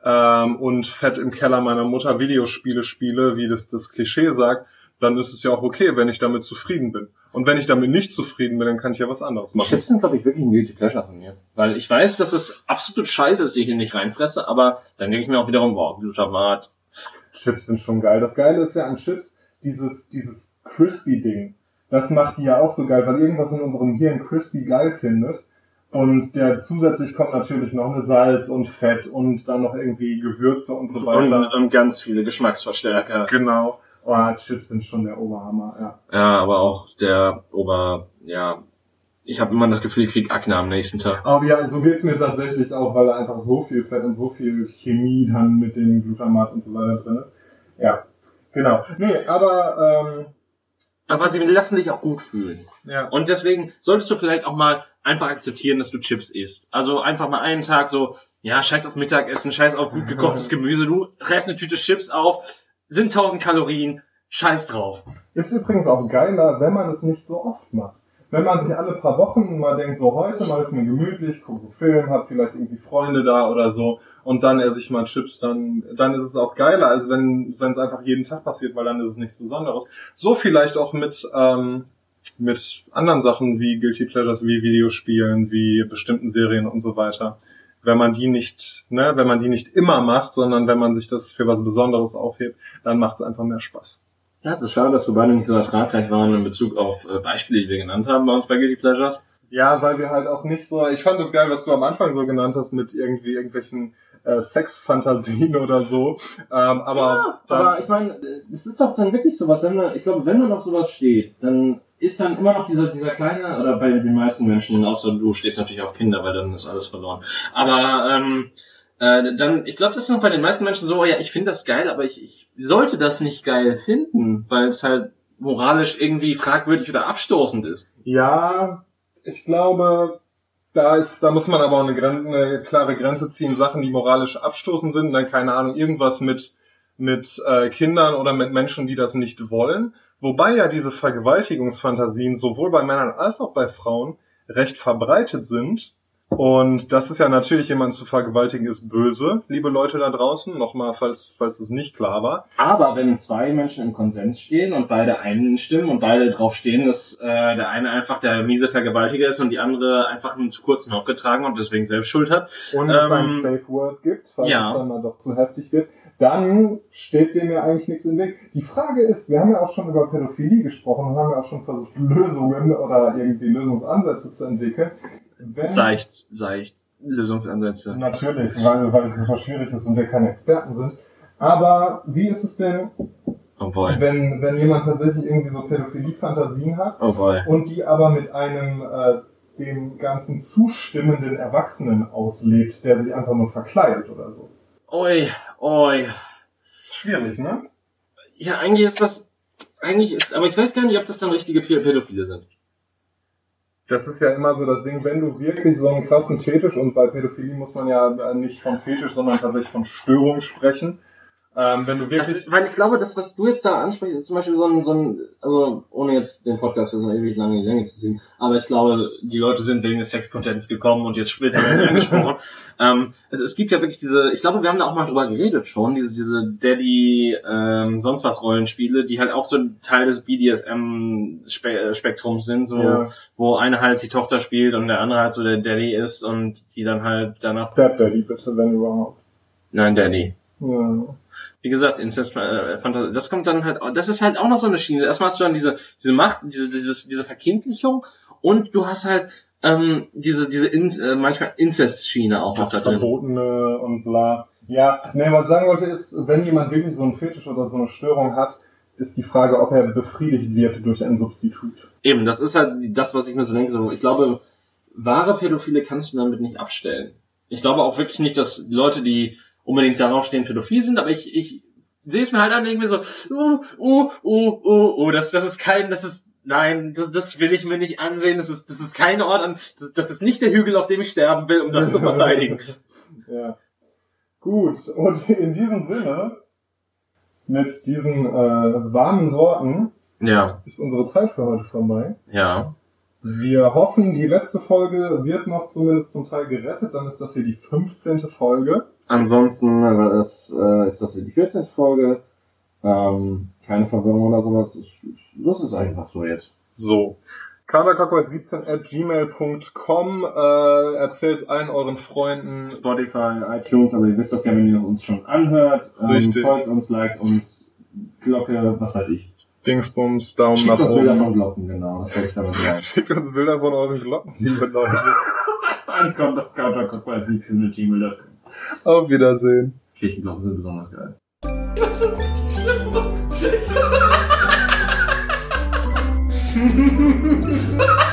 ähm, und fett im Keller meiner Mutter Videospiele spiele, wie das das Klischee sagt, dann ist es ja auch okay, wenn ich damit zufrieden bin. Und wenn ich damit nicht zufrieden bin, dann kann ich ja was anderes machen. Chips sind, glaube ich, wirklich ein Guilty Pleasure von mir. Weil ich weiß, dass es absolut scheiße ist, die ich hier nicht reinfresse, aber dann denke ich mir auch wiederum, wow, Glutamat. Chips sind schon geil. Das Geile ist ja an Chips, dieses, dieses Crispy-Ding. Das macht die ja auch so geil, weil irgendwas in unserem Hirn crispy geil findet. Und der zusätzlich kommt natürlich noch eine Salz und Fett und dann noch irgendwie Gewürze und so Und, weiter. und ganz viele Geschmacksverstärker. Genau. Oh, Chips sind schon der Oberhammer, ja. Ja, aber auch der Ober, ja, ich habe immer das Gefühl, ich krieg Akne am nächsten Tag. Aber ja, so geht's mir tatsächlich auch, weil da einfach so viel Fett und so viel Chemie dann mit dem Glutamat und so weiter drin ist. Ja, genau. Nee, aber ähm, Aber sie lassen dich auch gut fühlen. Ja. Und deswegen solltest du vielleicht auch mal einfach akzeptieren, dass du Chips isst. Also einfach mal einen Tag so, ja, scheiß auf Mittagessen, scheiß auf gut gekochtes Gemüse, du reißt eine Tüte Chips auf, sind 1000 Kalorien, scheiß drauf. Ist übrigens auch geiler, wenn man es nicht so oft macht. Wenn man sich alle paar Wochen mal denkt, so heute mal ist mir gemütlich, gucke einen Film, hat vielleicht irgendwie Freunde da oder so und dann esse ich mal Chips, dann, dann ist es auch geiler, als wenn wenn es einfach jeden Tag passiert, weil dann ist es nichts Besonderes. So vielleicht auch mit, ähm, mit anderen Sachen wie Guilty Pleasures, wie Videospielen, wie bestimmten Serien und so weiter. Wenn man die nicht, ne, wenn man die nicht immer macht, sondern wenn man sich das für was Besonderes aufhebt, dann macht es einfach mehr Spaß. Ja, es ist schade, dass wir beide nicht so ertragreich waren in Bezug auf äh, Beispiele, die wir genannt haben bei uns bei Guilty Pleasures. Ja, weil wir halt auch nicht so, ich fand es geil, was du am Anfang so genannt hast mit irgendwie irgendwelchen äh, Sexfantasien oder so. Ähm, aber, Ja, aber ich meine, es ist doch dann wirklich sowas, wenn man, ich glaube, wenn man auf sowas steht, dann ist dann immer noch dieser, dieser kleine, oder bei den meisten Menschen, außer du stehst natürlich auf Kinder, weil dann ist alles verloren. Aber ähm, äh, dann, ich glaube, das ist noch bei den meisten Menschen so, ja, ich finde das geil, aber ich, ich sollte das nicht geil finden, weil es halt moralisch irgendwie fragwürdig oder abstoßend ist. ja, ich glaube, da ist, da muss man aber auch eine, Gren eine klare Grenze ziehen, Sachen, die moralisch abstoßend sind, dann keine Ahnung, irgendwas mit mit äh, Kindern oder mit Menschen, die das nicht wollen. Wobei ja diese Vergewaltigungsfantasien sowohl bei Männern als auch bei Frauen recht verbreitet sind. Und das ist ja natürlich, jemanden zu vergewaltigen, ist böse, liebe Leute da draußen. Nochmal, falls, falls es nicht klar war. Aber wenn zwei Menschen im Konsens stehen und beide einstimmen und beide drauf stehen, dass äh, der eine einfach der miese Vergewaltiger ist und die andere einfach einen zu kurzen Rock getragen und deswegen selbst Schuld hat. Und es Ähm, ein Safe Word gibt, falls ja. es dann mal doch zu heftig wird, dann steht dem ja eigentlich nichts im Weg. Die Frage ist, wir haben ja auch schon über Pädophilie gesprochen und haben ja auch schon versucht, Lösungen oder irgendwie Lösungsansätze zu entwickeln. Wenn, Seicht, seicht. Lösungsansätze. Natürlich, weil, weil es super schwierig ist und wir keine Experten sind. Aber wie ist es denn, Oh wenn, wenn jemand tatsächlich irgendwie so Pädophilie-Fantasien hat Oh und die aber mit einem äh, dem Ganzen zustimmenden Erwachsenen auslebt, der sich einfach nur verkleidet oder so? Oi, oi. Schwierig, ne? Ja, eigentlich ist das, eigentlich ist, aber ich weiß gar nicht, ob das dann richtige Pä- Pädophile sind. Das ist ja immer so das Ding, wenn du wirklich so einen krassen Fetisch, und bei Pädophilie muss man ja nicht von Fetisch, sondern tatsächlich von Störung sprechen, ähm, wenn du wirklich... ist, weil ich glaube, das, was du jetzt da ansprichst, ist zum Beispiel so ein, so ein, also ohne jetzt den Podcast jetzt noch ewig lange in die Länge zu ziehen, aber ich glaube, die Leute sind wegen des Sex-Contents gekommen und jetzt später angesprochen. ähm, also es gibt ja wirklich diese, ich glaube, wir haben da auch mal drüber geredet schon, diese, diese Daddy, ähm, sonst was Rollenspiele, die halt auch so ein Teil des BDSM-Spektrums sind, so, Ja. wo eine halt die Tochter spielt und der andere halt so der Daddy ist und die dann halt danach, Stepdaddy bitte, wenn überhaupt. nein, Daddy. Ja. Wie gesagt, Incest, äh, Fantasie, das kommt dann halt, das ist halt auch noch so eine Schiene. Erstmal hast du dann diese, diese Macht, diese, diese, diese Verkindlichung und du hast halt ähm, diese, diese In äh, manchmal Incest-Schiene auch noch Das da drin. Verbotene und bla. Ja, nee, was ich sagen wollte ist, wenn jemand wirklich so einen Fetisch oder so eine Störung hat, ist die Frage, ob er befriedigt wird durch ein Substitut. Eben, das ist halt das, was ich mir so denke. So, ich glaube, wahre Pädophile kannst du damit nicht abstellen. Ich glaube auch wirklich nicht, dass Leute, die unbedingt darauf stehen, pädophil sind, aber ich, ich sehe es mir halt an, irgendwie so, uh, uh, uh, uh, uh, das, das ist kein, das ist, nein, das, das will ich mir nicht ansehen, das ist, das ist kein Ort an, das, das ist nicht der Hügel, auf dem ich sterben will, um das zu verteidigen. ja. Gut, und in diesem Sinne, mit diesen äh, warmen Worten, Ja, ist unsere Zeit für heute vorbei. ja. Wir hoffen, die letzte Folge wird noch zumindest zum Teil gerettet. Dann ist das hier die 15. Folge. Ansonsten äh, ist, äh, ist das die 14. Folge. Ähm, keine Verwirrung oder sowas. Das, das ist einfach so jetzt. So. kaderkackweiß17 at gmail.com äh, Erzählt allen euren Freunden. Spotify, iTunes, aber ihr wisst das ja, wenn ihr uns schon anhört. Ähm, Richtig. Folgt uns, liked uns, Glocke, was weiß ich. Dingsbums, Daumen Schickt nach uns Bilder oben. von Glocken, genau, das wollte ich damit sagen. Schickt uns Bilder von euren Glocken, liebe Leute. Ankommt auf counterclockwise17 mit gmail.com. Auf Wiedersehen. Kirchenglocken sind besonders geil. Das ist richtig schlimm.